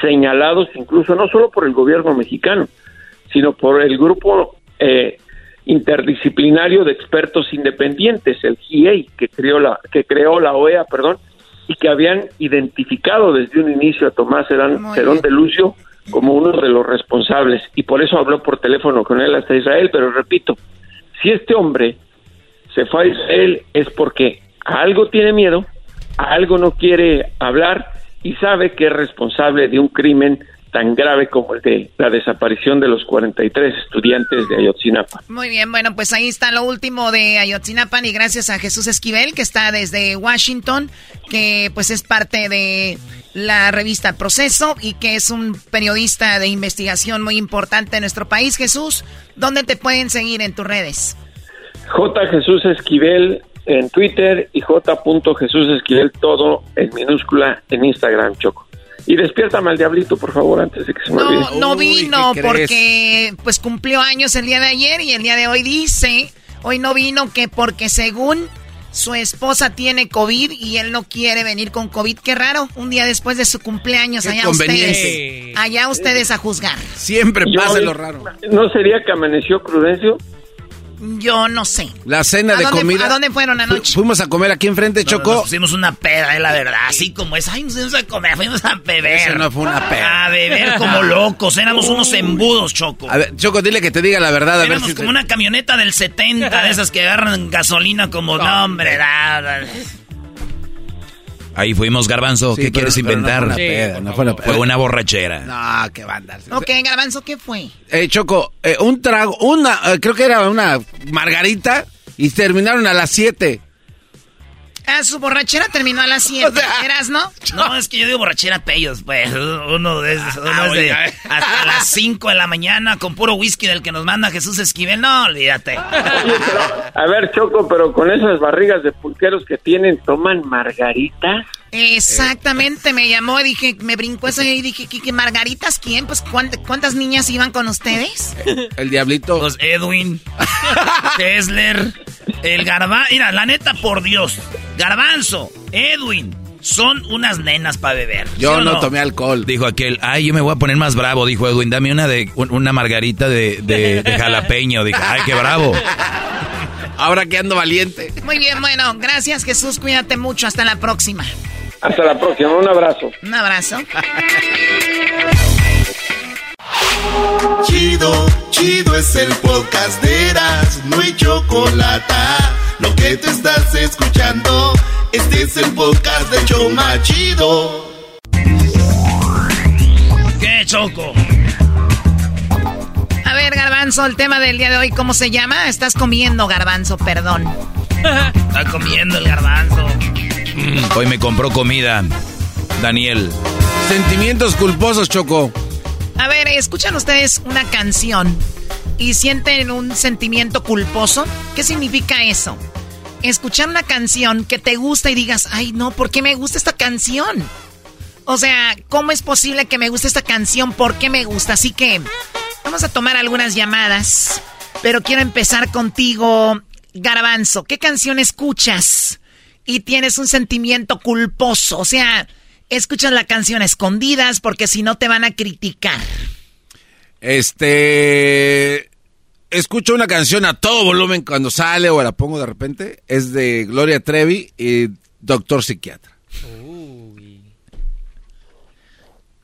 señalados incluso no solo por el gobierno mexicano, sino por el grupo eh, interdisciplinario de expertos independientes, el GIEI, que creó la que creó la OEA, perdón, y que habían identificado desde un inicio a Tomás bien. de Lucio como uno de los responsables y por eso habló por teléfono con él hasta Israel, pero repito, si este hombre se fue a Israel es porque a algo tiene miedo, algo no quiere hablar y sabe que es responsable de un crimen tan grave como el de la desaparición de los 43 estudiantes de Ayotzinapa. Muy bien, bueno, pues ahí está lo último de Ayotzinapan y gracias a Jesús Esquivel, que está desde Washington, que pues es parte de la revista Proceso y que es un periodista de investigación muy importante en nuestro país. Jesús, ¿dónde te pueden seguir en tus redes? J. Jesús Esquivel en Twitter y J. Jesús Esquivel todo en minúscula en Instagram, Choco. Y despiértame al diablito, por favor, antes de que se me olvide. No, no vino porque pues cumplió años el día de ayer y el día de hoy dice, hoy no vino que porque según su esposa tiene COVID y él no quiere venir con COVID. Qué raro, un día después de su cumpleaños, Qué allá ustedes. Allá ustedes a juzgar. Siempre Yo- pasa lo raro. ¿No sería que amaneció Prudencio? Yo no sé. La cena ¿A de dónde- comida. a dónde fueron anoche? Fu- Fuimos a comer aquí enfrente, No, Choco. Nos pusimos una peda, es la verdad. Así como es. Ay, nos fuimos a comer, fuimos a beber. Eso no fue una peda. A beber como locos. Éramos unos embudos, Choco. A ver, Choco, dile que te diga la verdad, a ver si... como una camioneta del 70, de esas que agarran gasolina como, no, hombre, nada. Ahí fuimos, Garbanzo. Sí, ¿Qué pero- quieres pero no inventar? fue una peda, no fue una peda. Fue una borrachera. No, qué banda. Ok, Garbanzo, ¿qué fue? Eh, Choco, eh, un trago, una, eh, creo que era una margarita y terminaron a las 7. Ah, su borrachera terminó a las 7. ¿Eras, no? No, es que yo digo borrachera pellos, pues. Uno de esos, uno Ah, es de hasta las 5 de la mañana con puro whisky del que nos manda Jesús Esquivel. No, olvídate. A ver, Choco, pero con esas barrigas de pulqueros que tienen, ¿toman margarita? Exactamente, me llamó y dije, me brincó eso y dije, ¿qué, margaritas quién? Pues ¿cuánt- ¿cuántas niñas iban con ustedes? El diablito. Pues Edwin, Kessler, el garbanzo. Mira, la neta, por Dios. Garbanzo, Edwin, son unas nenas para beber. ¿sí Yo no, tomé alcohol. Dijo aquel, ay, yo me voy a poner más bravo, dijo Edwin, dame una de un- una margarita de, de- de jalapeño. Dijo, ay, qué bravo. Ahora que ando valiente. Muy bien, bueno, gracias Jesús, cuídate mucho, hasta la próxima. Hasta la próxima, un abrazo. Un abrazo. Chido, chido es el podcast de Eras, no hay chocolate. Lo que te estás escuchando, este es el podcast de Choma Chido. ¿Qué, Choco? A ver, Garbanzo, el tema del día de hoy, ¿cómo se llama? Estás comiendo, Garbanzo, perdón. Está comiendo el garbanzo. Mm, Hoy me compró comida, Daniel. Sentimientos culposos, Choco. A ver, escuchan ustedes una canción y sienten un sentimiento culposo. ¿Qué significa eso? Escuchar una canción que te gusta y digas, ay no, ¿por qué me gusta esta canción? O sea, ¿cómo es posible que me guste esta canción? ¿Por qué me gusta? Así que vamos a tomar algunas llamadas, pero quiero empezar contigo, Garbanzo. ¿Qué canción escuchas y tienes un sentimiento culposo? O sea, escuchas la canción a escondidas porque si no te van a criticar. Este. Escucho una canción a todo volumen cuando sale o la pongo de repente. Es de Gloria Trevi y Doctor Psiquiatra.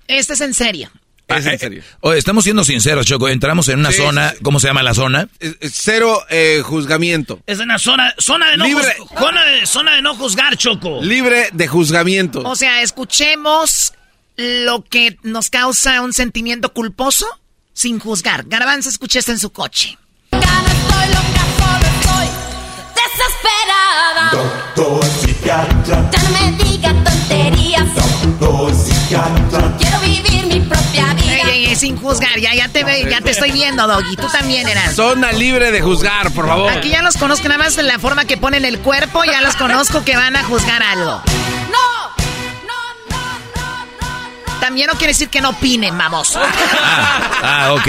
Este es en serio. Es en serio. Oye, estamos siendo sinceros, Choco. Entramos en una Sí, zona, sí, sí. ¿cómo se llama la zona? Es Cero eh, juzgamiento. Es una zona, zona de no Libre. juz- zona de, zona de no juzgar, Choco. Libre de juzgamiento. O sea, escuchemos lo que nos causa un sentimiento culposo sin juzgar. Garbanzo, escuché esto en su coche. Estoy loca, solo estoy desesperada. Doctor psiquiatra, Ya no me diga tonterías. doctor psiquiatra. Quiero sin juzgar, ya, ya, te, ve- ya te estoy viendo, Doggy. Tú también eras. Zona libre de juzgar, por favor. Aquí ya los conozco, nada más de la forma que ponen el cuerpo, ya los conozco que van a juzgar algo. No. También no quiere decir que no opinen, vamos. Ah, ok.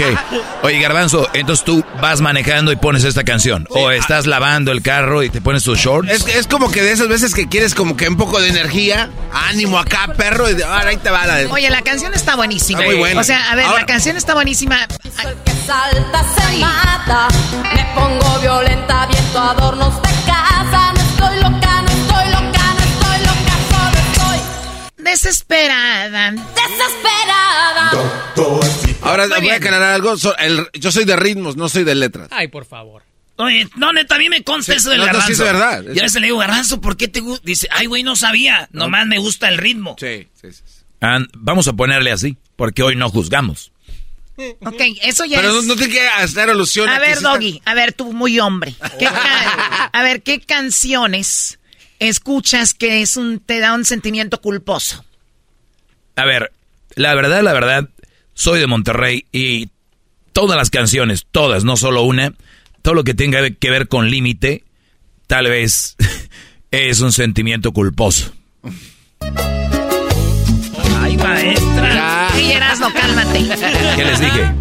Oye, Garbanzo, entonces tú vas manejando y pones esta canción. O estás lavando el carro y te pones tus shorts. Es, es como que de esas veces que quieres como que un poco de energía, ánimo acá, perro, y de- ahora ahí te va la de... Oye, la canción está buenísima. Está muy buena. O sea, a ver, Ahora- la canción está buenísima. Que salta, se mata. Me pongo violenta, viento adornos de casa. No estoy loca, Desesperada. desesperada. Doctor. Ahora voy a aclarar algo. el- yo soy de ritmos, no soy de letras. Ay, por favor. Oye, no, neta, a mí me consta Sí, eso del no, no, garbanzo. sí es verdad. Y a veces le digo, garbanzo, ¿por qué te gusta? Dice, ay, güey, no sabía. Nomás me gusta el ritmo. Sí, sí, sí. Vamos a ponerle así, porque hoy no juzgamos. Ok, eso ya Pero no, es... no tiene que hacer alusión A ver, Doggy, a ver, tú muy hombre. ¿Qué ca- a ver, ¿qué canciones escuchas que es un, te da un sentimiento culposo? A ver, la verdad, la verdad, soy de Monterrey y todas las canciones, todas, no solo una, todo lo que tenga que ver con límite, tal vez es un sentimiento culposo. Ay, maestra. Sí, Erasmo, cálmate. ¿Qué les dije?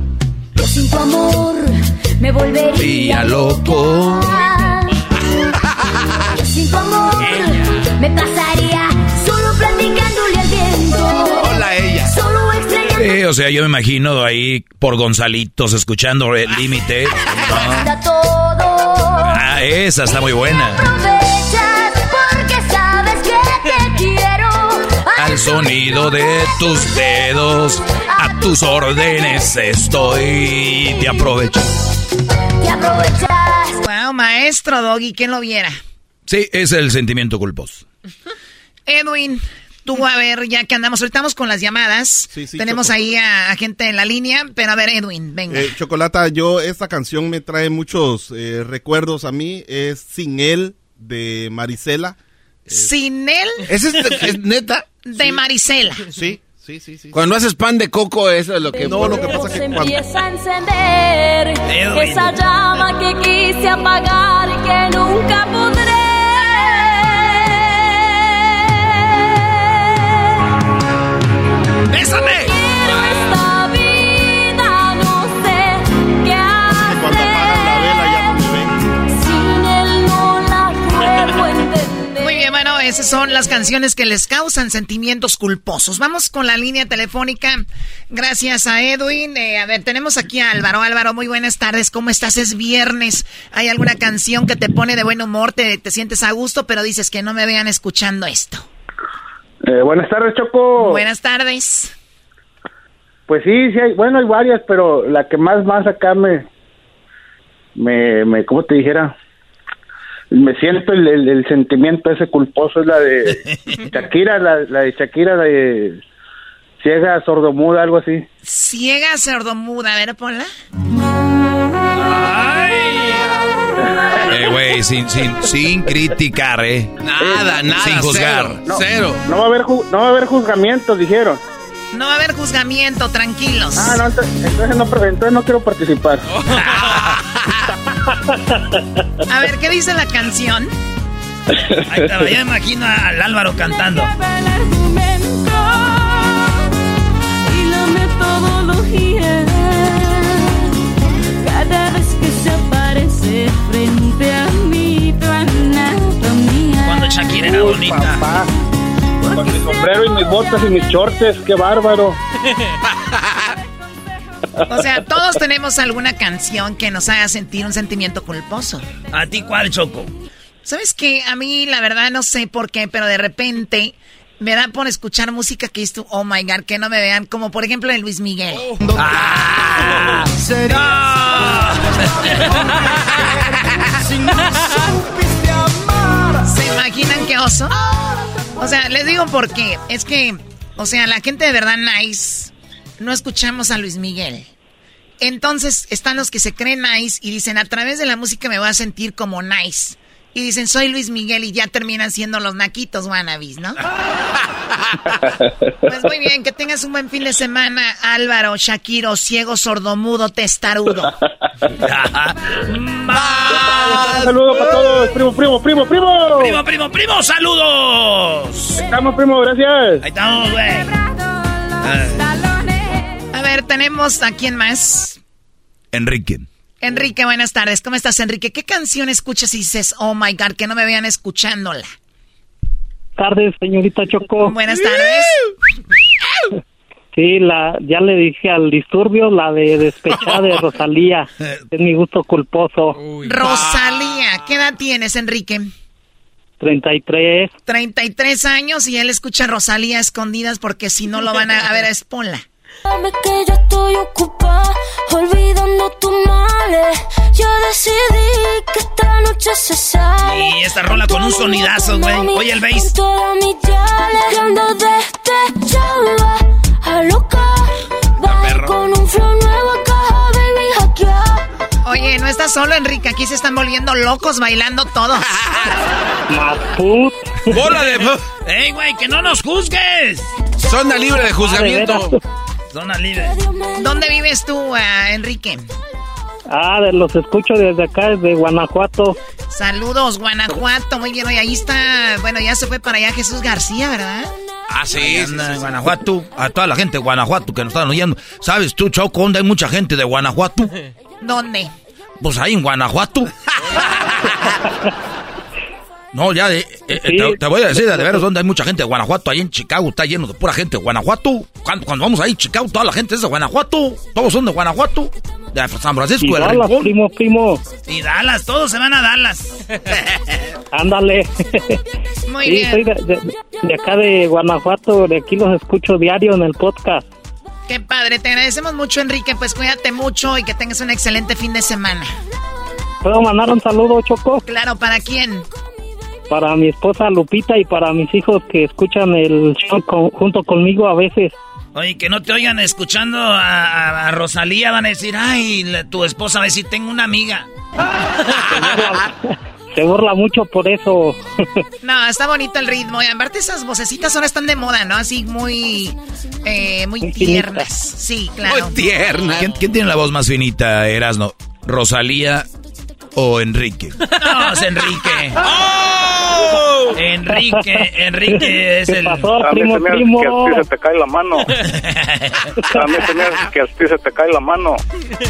Yo sin tu amor me volvería loco. Sin tu amor me pasaría solo platicándole al viento. Hola, ella. Solo extrañando Sí, o sea, yo me imagino ahí por Gonzalitos escuchando el límite. ¿no? todo. Ah, esa está muy buena. Aprovechas porque sabes que te quiero. Al sonido de tus dedos, a tus órdenes estoy. Te aprovecho. Te aprovechas. Wow, maestro Doggy, ¿quién lo viera? Sí, es el sentimiento culposo. Edwin, tú a ver, ya que andamos, ahorita estamos con las llamadas. Sí, sí, Tenemos Choco. ahí a, a gente en la línea, pero a ver, Edwin, venga. Eh, Chocolata, yo esta canción me trae muchos eh, recuerdos a mí. Es Sin él de Marisela. Sin él, ¿Esa es, es neta? de Marisela. Sí, sí, sí, sí. Cuando haces pan de coco, eso es lo que... No, lo que pasa Se que cuando... empieza a encender esa llama que quise apagar y que nunca podré. ¡Bésame! Bueno, esas son las canciones que les causan sentimientos culposos. Vamos con la línea telefónica. Gracias a Edwin. Eh, a ver, tenemos aquí a Álvaro. Álvaro, muy buenas tardes. ¿Cómo estás? Es viernes. ¿Hay alguna canción que te pone de buen humor? Te, te sientes a gusto, pero dices que no me vean escuchando esto. Eh, buenas tardes, Choco. Buenas tardes. Pues sí, sí hay, bueno, hay varias, pero la que más, más acá me, me, me ¿cómo te dijera? Me siento el, el, el sentimiento ese culposo, es la de Shakira, la, la de Shakira, la de ciega, sordomuda, algo así. Ciega sordomuda. A ver, ponla. Eh, güey, sin, sin, sin criticar, ¿eh? Nada, nada, Sin juzgar. cero, No, cero. No va a haber, ju- no va a haber juzgamientos, dijeron. No va a haber juzgamiento, tranquilos. Ah, no, entonces, entonces no, entonces no quiero participar. A ver, ¿qué dice la canción? Ahí está, ya imagino al Álvaro cantando. el argumento y la metodología. Cada vez que se aparece frente a mí tu anatomía. Cuando Shakira era bonita. Papá, con mi sombrero y mis botas y mis shorts, qué bárbaro. O sea, todos tenemos alguna canción que nos haga sentir un sentimiento culposo. ¿A ti cuál, Choco? ¿Sabes qué? A mí, la verdad, no sé por qué, pero de repente me da por escuchar música que es tu, oh my god, que no me vean, como por ejemplo de Luis Miguel. ¡Ah! ¿Se imaginan qué oso? O sea, les digo por qué. Es que, o sea, la gente de verdad nice, no escuchamos a Luis Miguel. Entonces están los que se creen nice y dicen, a través de la música me voy a sentir como nice. Y dicen, soy Luis Miguel y ya terminan siendo los naquitos wannabis, ¿no? pues muy bien, que tengas un buen fin de semana, Álvaro, Shakiro, ciego, sordomudo, testarudo. Un saludo para todos, primo, primo, primo, primo. Primo, primo, primo, saludos. Estamos, primo, gracias. Ahí estamos, güey. Ver, tenemos a quién más. Enrique. Enrique, buenas tardes. ¿Cómo estás, Enrique? ¿Qué canción escuchas y dices, oh my God, que no me vean escuchándola? Tardes, señorita Choco. Buenas tardes. Sí, la, ya le dije al disturbio la de despechada de Rosalía. Es mi gusto culposo. Rosalía, ¿qué edad tienes, Enrique? 33. 33 años y él escucha Rosalía a escondidas porque si no lo van a, a ver a Esponla. Dame que yo estoy ocupada, olvidando tus males. Yo decidí que esta noche se sale. Y esta rola con un sonidazo, güey. Oye el bass. Toda mi chale, ando despechada, a loca. Baja con un flow nuevo, caja, baby, hackear. Oye, no estás solo, Enrique. Aquí se están volviendo locos bailando todos. Maput. ¡Bola de... ¡Ey, güey, que no nos juzgues! Zona libre de juzgamiento. Zona libre. ¿Dónde vives tú, ah, Enrique? Ah, de- los escucho desde acá, desde Guanajuato. Saludos, Guanajuato. Muy bien, oye, ahí está. Bueno, ya se fue para allá Jesús García, ¿verdad? Ah, sí. En Guanajuato, a toda la gente de Guanajuato que nos están oyendo. ¿Sabes tú, Choco, dónde hay mucha gente de Guanajuato? ¿Dónde? Pues ahí en Guanajuato. No, ya, de- eh, eh, te, te voy a decir de veras dónde hay mucha gente de Guanajuato. Ahí en Chicago está lleno de pura gente de Guanajuato. Cuando, cuando vamos ahí, Chicago, toda la gente es de Guanajuato. Todos son de Guanajuato. De San Francisco, Y del Dallas, Rincón. primo, primo. Y Dallas, todos se van a Dallas. Ándale. Muy sí, bien. soy de, de- de acá de Guanajuato, de aquí los escucho diario en el podcast. Qué padre, te agradecemos mucho, Enrique. Pues cuídate mucho y que tengas un excelente fin de semana. ¿Puedo mandar un saludo, Choco? Claro, ¿para quién? Para mi esposa Lupita y para mis hijos que escuchan el show con- junto conmigo a veces. Oye, que no te oigan escuchando a, a- a Rosalía, van a decir, ay, la- tu esposa va a decir, tengo una amiga. Se burla mucho por eso. No, está bonito el ritmo. Y aparte esas vocecitas ahora están de moda, ¿no? Así muy, eh, muy tiernas. Sí, claro. tierna. ¿Quién, quién tiene la voz más finita, Erasno? ¿Rosalía o Enrique? No, es Enrique. ¡Oh! Enrique, Enrique es ¿Qué el... pasó, A mí primo, se me hace primo? que a ti se te cae la mano. A mí se me hace que a ti se te cae la mano.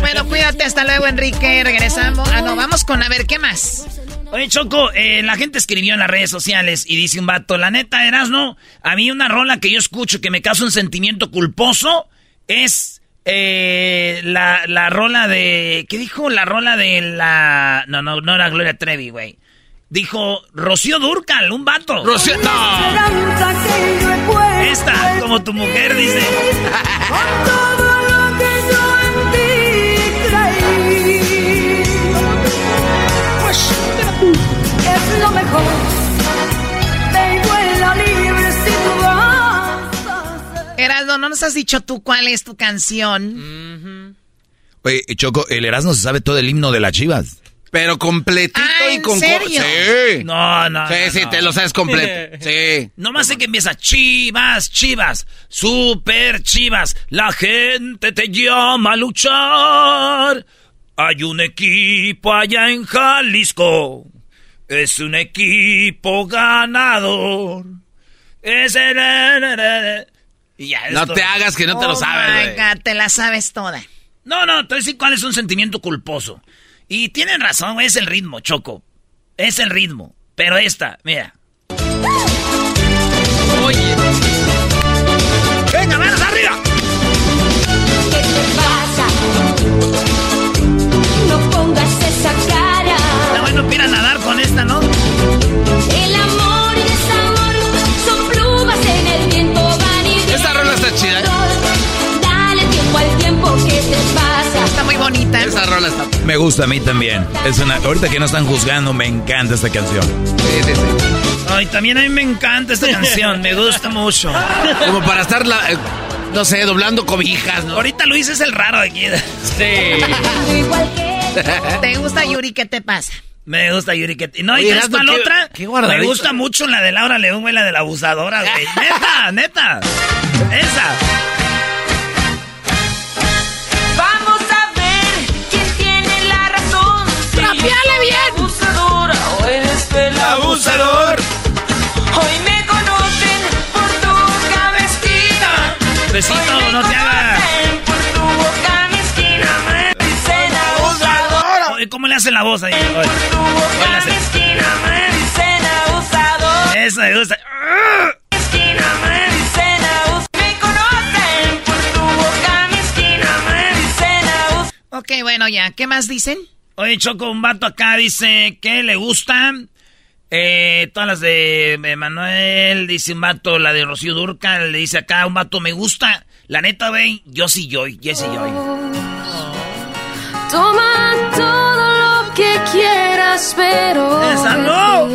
Bueno, cuídate, hasta luego, Enrique. Regresamos. Ah, no, vamos con a ver qué más. Oye, Choco, eh, la gente escribió en las redes sociales y dice un vato, la neta, Erasno, a mí una rola que yo escucho que me causa un sentimiento culposo es eh, la, la rola de... ¿Qué dijo? La rola de la... No, no, no era Gloria Trevi, güey. Dijo Rocío Durcal, un vato. Rocío... No. Esta, como tu mujer, dice. con todo lo que yo en ti creí. Es lo mejor Erasmo, no nos has dicho tú cuál es tu canción. Oye, Choco, el Erasmo se sabe todo el himno de las chivas. Pero completito Ah, y ¿en con... serio? Sí. No, no. Sí, no, sí, no. te lo sabes completo. Sí. Nomás sé que empieza Chivas, Chivas, super Chivas. La gente te llama a luchar. Hay un equipo allá en Jalisco. Es un equipo ganador. Es el... Y ya, No te hagas que no te lo Oh sabes, my. God, te la sabes toda. No, no, te voy a decir cuál es un sentimiento culposo. Y tienen razón, es el ritmo, Choco. Es el ritmo. Pero esta, mira. Oye. ¡Venga, manos arriba! ¿Qué te pasa? No pongas esa cara. Está bueno, pira a nadar con esta, ¿no? El amor chida, ¿eh? Dale tiempo al tiempo que te pasa. Está muy bonita. Esa rola está... Me gusta a mí también. Es una, ahorita que no están juzgando, me encanta esta canción. Sí, sí, sí. Ay, también a mí me encanta esta canción, me gusta mucho. Como para estarla... eh, no sé, doblando cobijas, ¿no? Ahorita Luis es el raro de aquí. Sí. ¿Te gusta Yuri? ¿Qué te pasa? Me gusta Yuri. Que... No, Oye, ¿y Erasmo, para otra? qué. Me gusta mucho la de Laura León, güey, la de la abusadora, güey. neta, neta. Esa. Vamos a ver quién tiene la razón. Si ¡Rapeale bien! abusadora o eres el abusador. Hoy me conocen por tu mezquina. Besito, no te hagas. ¿Cómo le hacen la voz ahí? Oye. Tu boca mezquina me dicen abusador. Eso me gusta. Me dicen abusador. Me conocen por tu boca mezquina me dicen abusador. Ok, bueno, ya. ¿Qué más dicen? Oye, Choco, un vato acá dice que le gusta. Eh, todas las de Manuel, dice un vato, la de Rocío Durca, le dice acá un vato, me gusta. La neta, güey, yo sí Joy, Jesse Joy. Toma todo lo que quieras, pero ¡Esa no!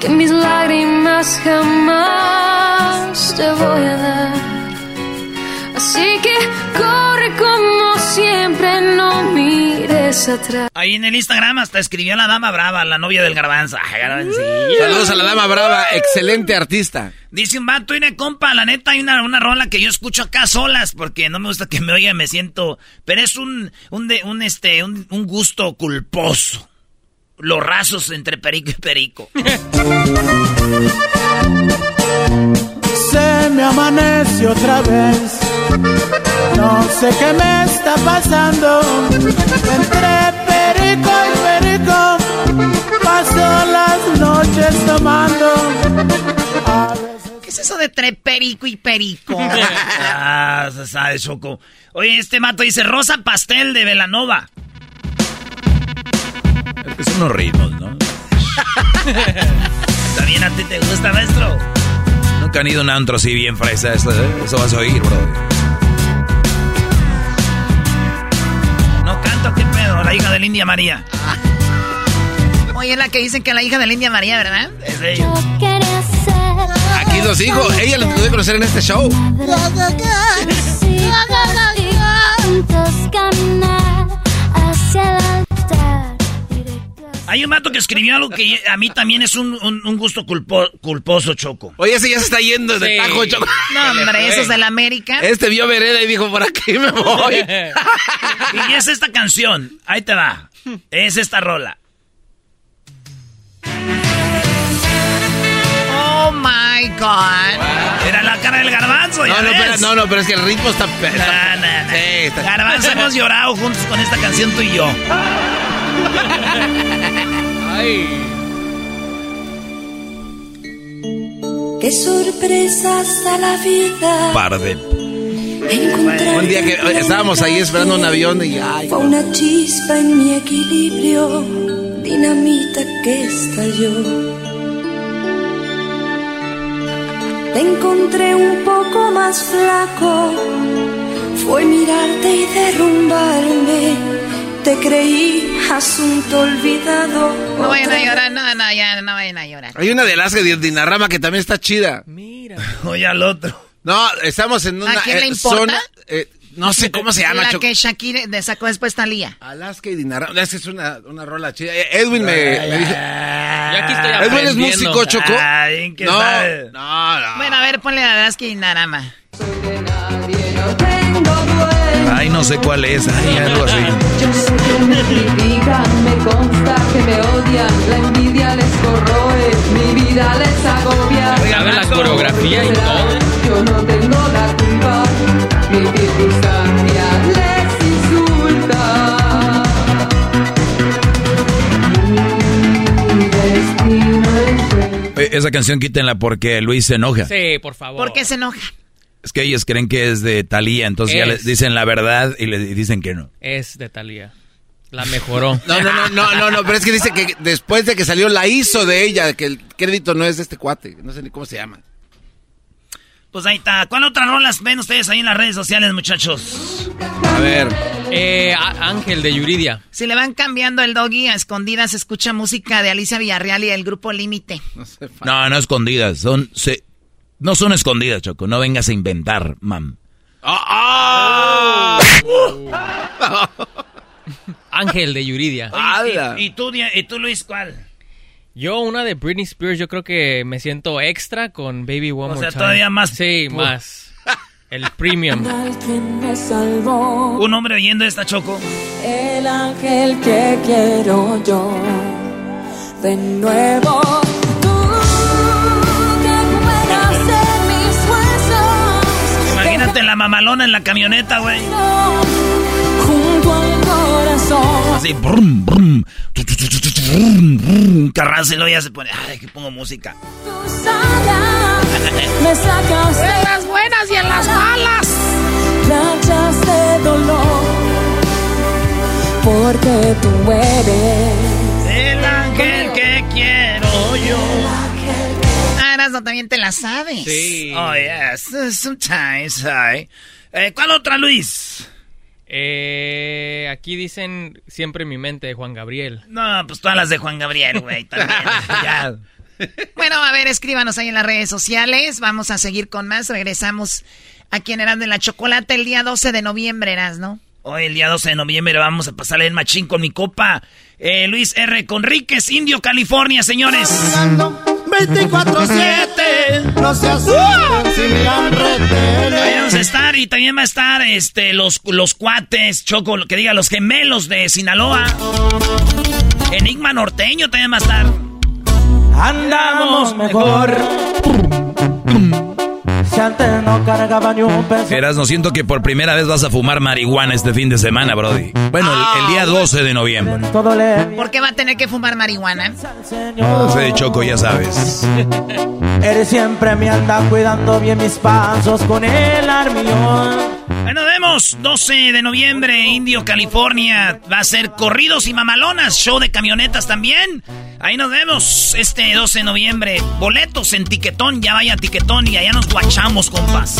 que mis lágrimas jamás te voy a dar. Así que corre como siempre, no atrás. Ahí en el Instagram hasta escribió la dama brava, la novia del garbanzo. Garbancillo. Saludos a la dama brava, excelente artista. Dice un vato, y una compa, la neta hay una, una rola que yo escucho acá solas, porque no me gusta que me oiga, me siento, pero es un, un, de, un, este, un, un gusto culposo. Los rasos entre perico y perico. Se me amanece otra vez. No sé qué me está pasando. Entre perico y perico. Paso las noches tomando. A veces ¿Qué es eso de entre perico y perico? ah, se sabe, Choco. Oye, este mato dice Rosa Pastel de Velanova. Es que son unos ritmos, ¿no? ¿También a ti te gusta, maestro? Nunca han ido a un antro así bien fresa. Eso. Eso vas a oír, bro. No canto, ¿qué pedo? La hija de la India María. Oye, es la que dicen que la hija de la India María, ¿verdad? Es ella. Aquí los digo, ella los pude conocer en este show. Hay un mato que escribió algo que a mí también es un, un- un gusto culpo- culposo, Choco. Oye, ese ya se está yendo de Sí. tajo, Choco. No, hombre, esos de la América. Este vio vereda y dijo, por aquí me voy. Y es esta canción. Ahí te va. Es esta rola. Oh my God. Era la cara del garbanzo, ya No, no, ves. pero, no, no, pero es que el ritmo está... está- No, no, no. Sí, está- Garbanzo, hemos llorado juntos con esta canción tú y yo. Qué sorpresas da la vida. Par de... Encontrar Un día que estábamos ahí esperando un avión y... Ay, fue una chispa en mi equilibrio, dinamita que estalló. Te encontré un poco más flaco, fue mirarte y derrumbarme. Te creí asunto olvidado. No vayan a llorar, no, no, ya, no vayan a llorar. Hay una de Alaska de Dinarama que también está chida. Oye al otro. No, estamos en una ¿A quién le eh, importa? zona... eh, no sé cómo se llama, La que Shakira de- sacó después Talía. Alaska y Dinarama. Esa es una, una rola chida. Eh, Edwin me, me dijo... Ya aquí estoy Edwin es músico, Choco. Ay, ¿qué no, sabe? no, no. Bueno, a ver, ponle la Alaska y Narama. Ay, no sé cuál es. Ay, algo así. Yo sé que me critican, me consta que me odian, la envidia les corroe, mi vida les agobia. Oiga, ver la coreografía y todo. Yo no tengo la culpa, mi circunstancia les insulta. Mi destino es Oye, Esa canción quítenla porque Luis se enoja. Sí, por favor. ¿Por qué se enoja? Es que ellos creen que es de Talía, entonces ya Es. les dicen la verdad y le dicen que no. Es de Talía. La mejoró. No, no, no, no, no, no, pero es que dice que después de que salió la hizo de ella, que el crédito no es de este cuate, no sé ni cómo se llama. Pues ahí está. ¿Cuál otras rolas ven ustedes ahí en las redes sociales, muchachos? A ver. Eh, A- Ángel de Yuridia. Si le van cambiando el doggy a escondidas, escucha música de Alicia Villarreal y el grupo Límite. No, no escondidas, son se No son escondidas, Choco. No vengas a inventar, mam. ¡Ah! Ángel de Yuridia. ¿Y, y tú, ¿Y tú, Luis, cuál? Yo, una de Britney Spears, yo creo que me siento extra con Baby One O More sea, Time. todavía más- Sí, Uf. más. El premium. me salvó, Un hombre oyendo esta Choco. el ángel que quiero yo. De nuevo, Imagínate la mamalona en la camioneta, güey. Junto al corazón. Así, brum, brum. Carranza y luego ya se pone. Ay, que pongo música. Me sacas de las buenas y en las malas. Planchas de dolor. Porque tú eres. El ángel que Erasmo, también te la sabes. Sí. Oh, yes. Sometimes, I. Eh, ¿Cuál otra, Luis? Eh, aquí dicen siempre en mi mente de Juan Gabriel. No, pues todas las de Juan Gabriel, güey. También. ya. Bueno, a ver, escríbanos ahí en las redes sociales. Vamos a seguir con más. Regresamos aquí en Erasmo en la Chocolate el día 12 de noviembre, ¿no? Hoy, el día 12 de noviembre, vamos a pasarle el machín con mi copa. Eh, Luis R. Conríquez, Indio, California, señores. 24-7, no se asusten si me han vamos a estar y también va a estar este, los, los cuates, Choco, que diga, los gemelos de Sinaloa. Enigma norteño también va a estar. Andamos mejor. Si antes no cargaba ni un peso. Eras, no siento que por primera vez vas a fumar marihuana este fin de semana, Brody. Bueno, el, el día 12 de noviembre. Todo le ¿Por qué va a tener que fumar marihuana? No sé, Choco, ya sabes. Eres siempre me anda cuidando bien mis pasos con el armión. Ahí nos vemos, 12 de noviembre, Indio, California. Va a ser corridos y mamalonas, show de camionetas también. Ahí nos vemos este 12 de noviembre. Boletos en Tiquetón, ya vaya Tiquetón y allá nos guachamos, compas.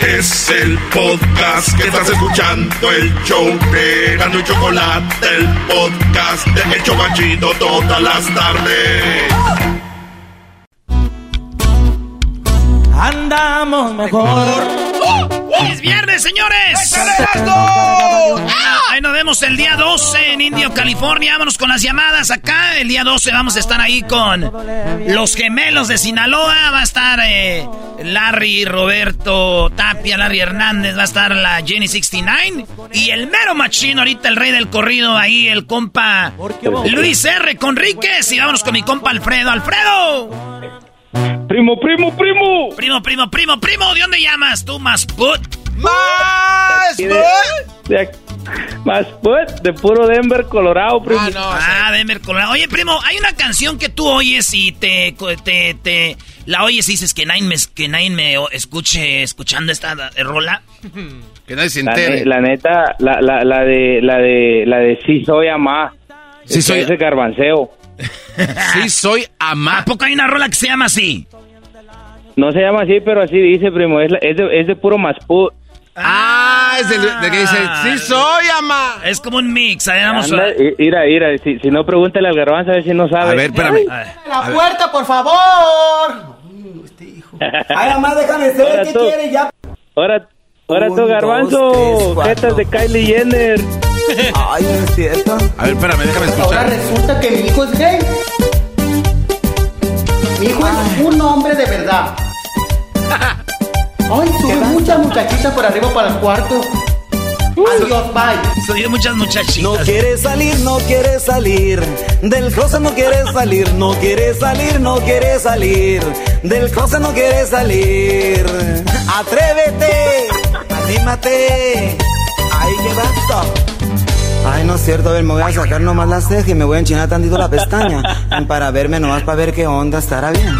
Es el podcast que estás escuchando, el show de Gano y Chocolate, el podcast de El Chobachito todas las tardes. Andamos mejor. ¡Es viernes, señores! Ahí nos vemos el día 12 en Indio, California. Vámonos con las llamadas acá. El día 12 vamos a estar ahí con los gemelos de Sinaloa. Va a estar eh, Larry, Roberto Tapia, Larry Hernández. Va a estar la Jenny 69. Y el mero machino, ahorita el rey del corrido. Ahí el compa Luis R. Conríquez. Y vámonos con mi compa Alfredo. ¡Alfredo! Primo, primo, primo. Primo, primo, primo, primo. ¿De dónde llamas tú, Masput? Más de, ac- más de puro Denver, Colorado, primo. Ah, Denver, Colorado. Oye, primo, hay una canción que tú oyes y te, te, te la oyes y dices que nadie me, que nadie me escuche escuchando esta rola. Que nadie se La, entere. ne- la neta, la, la, la de, la de, la de sí soy amá. Sí soy- Ese garbanceo. Sí, soy amá. ¿A poco hay una rola que se llama así? No se llama así, pero así dice, primo. Es, la- es, de, es de puro maspú. Ah, es del- de, que dice, sí soy amá. Es como un mix. A vamos Anda, a... si, si no, pregúntale al garbanzo a ver si no sabe. A ver, espérame. La puerta, por favor. Ay, mamá, déjame ser. Ahora ¿Qué tú. quieres ya? Ahora, ahora Un, tú, dos, garbanzo. tres, cuatro. Jetas de Kylie Jenner. Ay, no es cierto. A ver, espérame, déjame Ahora escuchar. resulta que mi hijo es gay. Mi hijo es un hombre de verdad. Ay, tuve muchas muchachitas por arriba para el cuarto. Adiós, bye. Soy de muchas muchachitas. No quiere salir, no quiere salir. Del closet no quiere salir, no quiere salir, no quiere salir. Del closet no quiere salir. Atrévete, anímate. Ay, qué basta. Ay, no es cierto, a ver, me voy a sacar nomás la ceja y me voy a enchinar tantito la pestaña. Para verme nomás, para ver qué onda estará bien.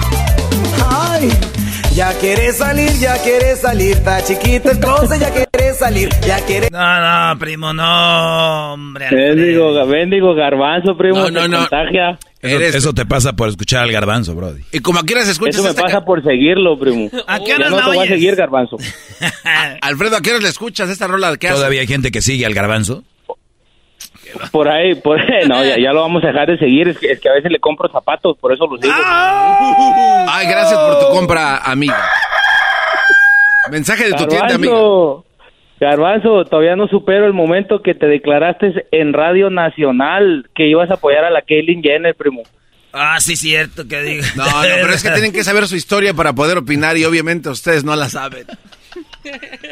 Ay, ya quiere salir, ya quiere salir. Está chiquito el closet, ya quiere salir, ya quiere. No, no, primo, no, hombre. Bendigo, bendigo garbanzo, primo. No, no, no. contagia. Eso, Eres- eso te pasa por escuchar al garbanzo, Brody. Y como aquí las escuchas, Eso me pasa ca- por seguirlo, primo. ¿A qué Ya horas no la te voy a seguir, garbanzo. Alfredo, ¿a qué horas le escuchas esta rola? ¿Qué hace? ¿Todavía hay gente que sigue al garbanzo? Por ahí, por ahí. No, ya, ya lo vamos a dejar de seguir. Es que, es que a veces le compro zapatos, por eso lo sigo. Ah. Ay, compra amiga. Mensaje de tu tienda amiga. Garbanzo, Garbanzo, todavía no supero el momento que te declaraste en Radio Nacional que ibas a apoyar a la Kaylin Jenner, primo. Ah, sí, cierto que digo. No, no, pero es que tienen que saber su historia para poder opinar y obviamente ustedes no la saben.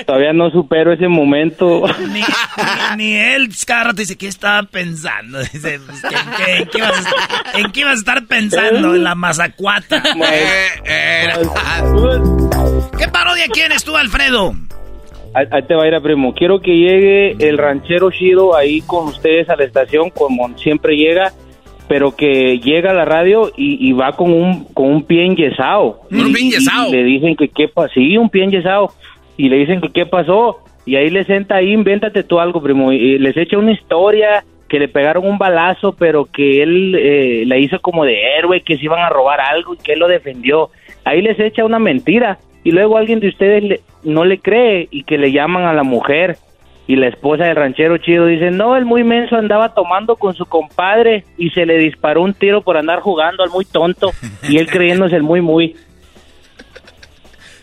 Todavía no supero ese momento. Ni, ni, ni él, cada rato dice, ¿qué estaba pensando? Dice, pues, ¿qué- qué- en, qué ibas a, estar- en qué a estar pensando? En la mazacuata. Eh, ¿Qué parodia quieres tú, Alfredo? Ahí, te va a ir a primo. Quiero que llegue el ranchero chido ahí con ustedes a la estación, como siempre llega, pero que llega a la radio y, y va con un con un pie enyesado. ¿Un pie enyesado? y le dicen que qué pasó. Sí, un pie enyesado. Y le dicen qué pasó. Y ahí le senta ahí, invéntate tú algo, primo. Y les echa una historia que le pegaron un balazo, pero que él eh, la hizo como de héroe, que se iban a robar algo y que él lo defendió. Ahí les echa una mentira. Y luego alguien de ustedes le- no le cree y que le llaman a la mujer. Y la esposa del ranchero chido dice, no, el muy menso andaba tomando con su compadre y se le disparó un tiro por andar jugando al muy tonto. Y él creyéndose el muy muy.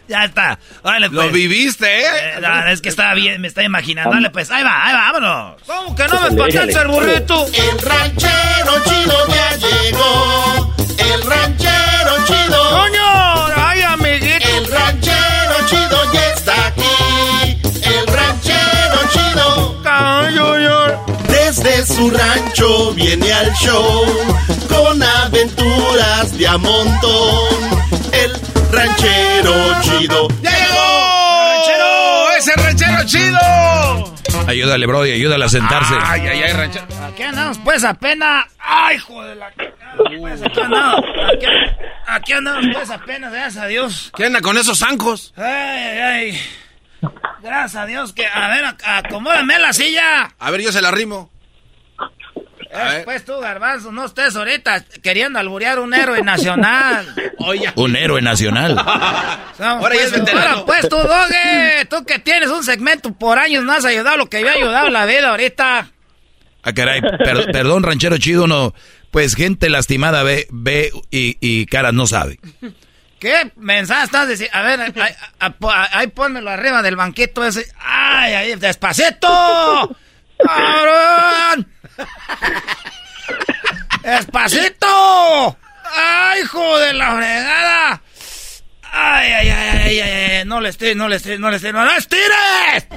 Ya está. Órale, Lo pues. viviste, ¿eh? Eh, no, es que estaba bien, me estaba imaginando. Dale, pues, ahí va, ahí va, vámonos. ¿Cómo que no me pasaste el burrito? El ranchero chido ya llegó. El ranchero chido. ¡Coño! ¡Ay, amiguito! El ranchero chido ya está aquí. El ranchero chido. Desde su rancho viene al show con aventuras de a montón. Ranchero chido llegó. ¡Ranchero! ¡Ese ranchero chido! Ayúdale, Brody, ayúdale a sentarse. Ay, ay, ay, ranchero. Aquí andamos, pues, apenas. ¡Ay, joder! La... Pues, aquí andamos. Aquí, aquí andamos, pues, apenas, gracias a Dios. ¿Qué anda con esos zancos? Ay, ay, ay. Gracias a Dios que. A ver, ac- acomódame la silla. A ver, yo se la rimo. Eh, pues tú, garbanzo, no estés ahorita queriendo alburear un héroe nacional. Oye. Un héroe nacional. Vamos, Ahora ya pues, es veterano. ahora, pues tú, Doge, tú que tienes un segmento por años, no has ayudado lo que yo he ayudado en la vida ahorita. Ah, caray, per- perdón, ranchero chido, no. Pues gente lastimada ve, ve y, y caras no sabe. ¿Qué mensaje estás diciendo? A ver, ahí, ahí, ahí pónmelo arriba del banquito ese. ¡Ay, ahí, despacito! ¡Cabrón! ¡Despacito! ¡Ay, hijo de la fregada! ¡Ay, ay, ay, ay, ay, ay! No le estires, no le estires, no le estires, no le estires.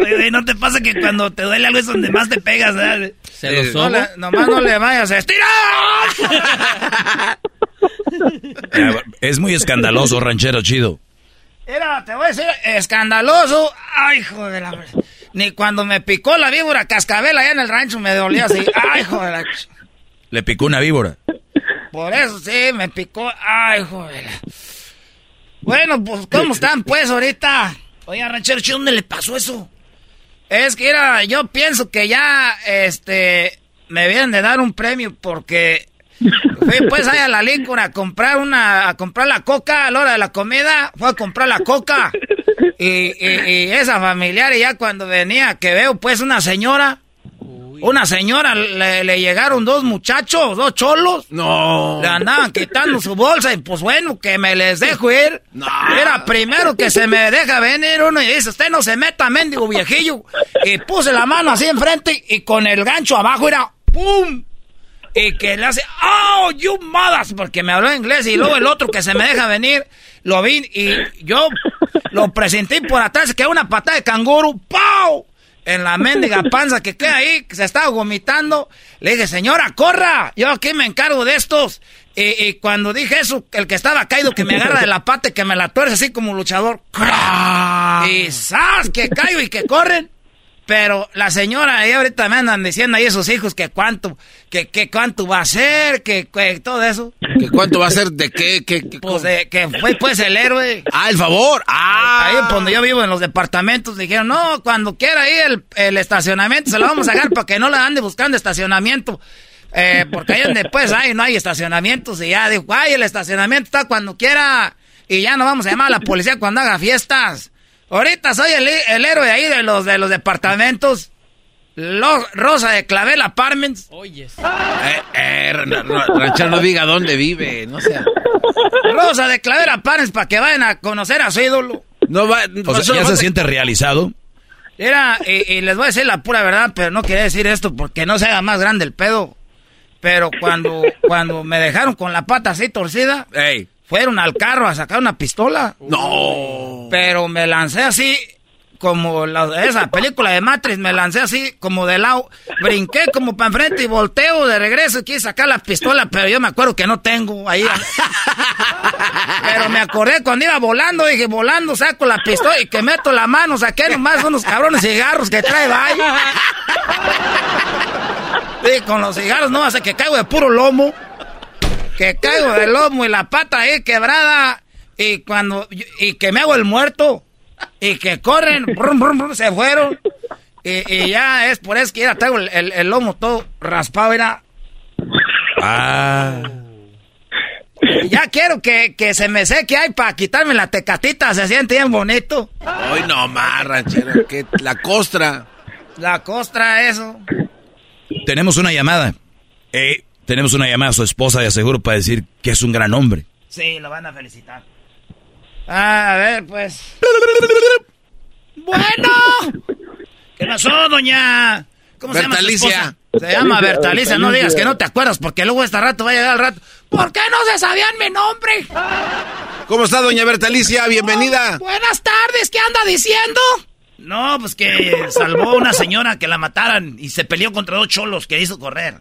Oye, ¿no te pasa que cuando te duele algo es donde más te pegas, verdad? Se lo no sobo. le- Nomás no le vayas a estirar. Eh, Es muy escandaloso, ranchero chido. Mira, te voy a decir, escandaloso. Ay, hijo de la... Ni cuando me picó la víbora cascabel allá en el rancho me dolía así. Ay, hijo de la... Le picó una víbora. Por eso sí, me picó. Ay, hijo de la... Bueno, pues, ¿cómo están, pues, ahorita? Oye, ranchero, ¿dónde le pasó eso? Es que, mira, yo pienso que ya, este, me vienen de dar un premio porque fui, pues, ahí a la Lincoln a comprar una, a comprar la coca a la hora de la comida. Fue a comprar la coca. Y, y- y esa familiar, y ya cuando venía, que veo, pues, una señora, una señora, le, le llegaron dos muchachos, dos cholos. No. Le andaban quitando su bolsa y pues bueno, que me les dejo ir. Era primero que se me deja venir uno y dice, usted no se meta, mendigo viejillo. Y puse la mano así enfrente y con el gancho abajo era ¡pum! Y que le hace, ¡Oh, you mothers! Porque me habló inglés y luego el otro que se me deja venir, lo vi y yo lo presenté por atrás, que una patada de canguro, ¡pau! En la mendiga panza que queda ahí, que se estaba vomitando. Le dije, señora, corra, yo aquí me encargo de estos. Y, cuando dije eso, el que estaba caído, que me agarra de la pata y que me la tuerce así como luchador. ¡crack! Y ¡zas! Que caigo y que corren. Pero la señora ahí ahorita me andan diciendo ahí esos hijos que cuánto, que, que cuánto va a ser, que, que todo eso. ¿Que ¿Cuánto va a ser de qué? qué, qué- Pues de- que fue pues el héroe. Ah, el favor. Ah. Ahí donde yo vivo en los departamentos dijeron, no, cuando quiera ahí el, el estacionamiento se lo vamos a sacar para que no le ande buscando estacionamiento. Eh, porque ahí donde pues hay, no hay estacionamientos y ya dijo, ay, el estacionamiento está cuando quiera y ya no vamos a llamar a la policía cuando haga fiestas. Ahorita soy el, el héroe ahí de los, de los departamentos. Lo- Rosa de Clavel Apartments. Oyes. Eh, eh, ra- ranchero, no diga dónde vive, no sea. Rosa de Clavel Apartments para que vayan a conocer a su ídolo. No va, O sea, ¿ya se siente realizado? Era, y, y les voy a decir la pura verdad, pero no quería decir esto porque no se haga más grande el pedo. Pero cuando, cuando me dejaron con la pata así torcida, Ey. Fueron al carro a sacar una pistola. No. Pero me lancé así, como la, esa película de Matrix, me lancé así, como de lado. Brinqué como para enfrente y volteo de regreso y quise sacar la pistola, pero yo me acuerdo que no tengo ahí. Pero me acordé cuando iba volando, dije, volando, saco la pistola y que meto la mano, saqué nomás unos cabrones cigarros que trae vaya. Sí, con los cigarros no hace que caigo de puro lomo. Que caigo de lomo y la pata ahí quebrada. Y cuando. Y que me hago el muerto. Y que corren. brum, brum, brum, se fueron. Y, y ya es por eso que ya traigo el, el- el lomo todo raspado. Era. Ah. Ya quiero que, que se me seque ahí para quitarme la tecatita. Se siente bien bonito. Hoy no más, ranchero. Que la costra. La costra, eso. Tenemos una llamada. Eh, tenemos una llamada a su esposa de seguro para decir que es un gran hombre. Sí, lo van a felicitar. Ah, a ver, pues. Bueno. ¿Qué pasó, doña? ¿Cómo se llama su Bertalicia. esposa? Se llama Bertalicia, no digas que no te acuerdas porque luego este rato va a llegar al rato. ¿Por qué no se sabían mi nombre? ¿Cómo está, doña Bertalicia? Bienvenida. Buenas tardes, ¿qué anda diciendo? No, pues que salvó a una señora que la mataran y se peleó contra dos cholos que hizo correr.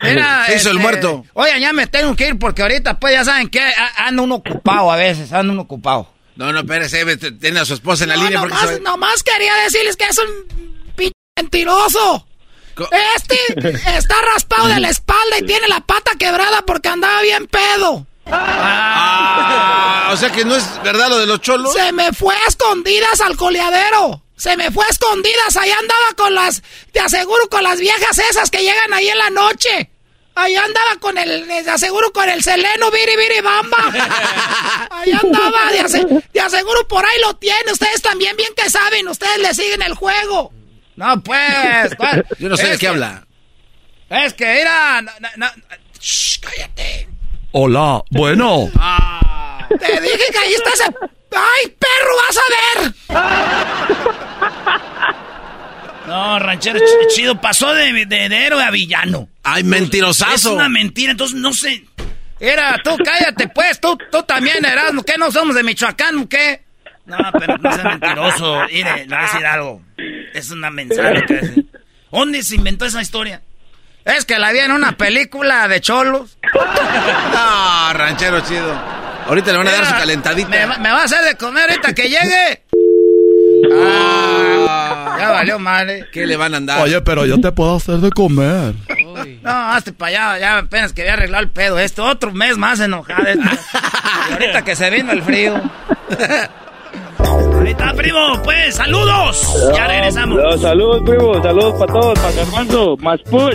Era, Se hizo el este, muerto. Oye, ya me tengo que ir porque ahorita, pues ya saben que anda uno ocupado a veces, anda uno ocupado. No, no, espérese, tiene a su esposa en la No, línea. porque nomás, se va- nomás quería decirles que es un pinche mentiroso. Co- Este está raspado de la espalda y tiene la pata quebrada porque andaba bien pedo. Ah, o sea que no es verdad lo de los cholos. Se me fue a escondidas al coleadero. Se me fue a escondidas. Ahí andaba con las, te aseguro, con las viejas esas que llegan ahí en la noche. Ahí andaba con el, te aseguro, con el seleno, biri, biri, bamba. Ahí andaba, ase- de aseguro por ahí lo tiene. Ustedes también bien que saben, ustedes le siguen el juego. No, pues. ¿cuál? Yo no sé Es de qué que- habla. Es que, mira, no, no, no, shh, cállate. Hola, bueno. Te dije que ahí está ese... ¡Ay, perro, vas a ver! No, ranchero ch- chido, pasó de, de, de héroe a villano. Ay, mentirosazo. Es una mentira, entonces no sé. Era, tú cállate pues, tú, tú también eras, ¿qué? ¿No somos de Michoacán qué? No, pero no seas mentiroso. Mire, le voy a decir algo. Es una mensaje lo que decir. ¿Dónde se inventó esa historia? Es que la vi en una película de cholos. No, ranchero chido. Ahorita le van a dar su calentadita. Me, va- me va a hacer de comer ahorita que llegue. Ah, ya valió madre. ¿Qué le van a andar? Oye, pero yo te puedo hacer de comer. No, hazte para allá, ya apenas que había arreglado el pedo esto. Otro mes más enojado. Y ahorita que se vino el frío. Ahorita, primo, pues, saludos. Ya regresamos. Saludos, primo. Saludos para todos. Para Garbanzo. Más put.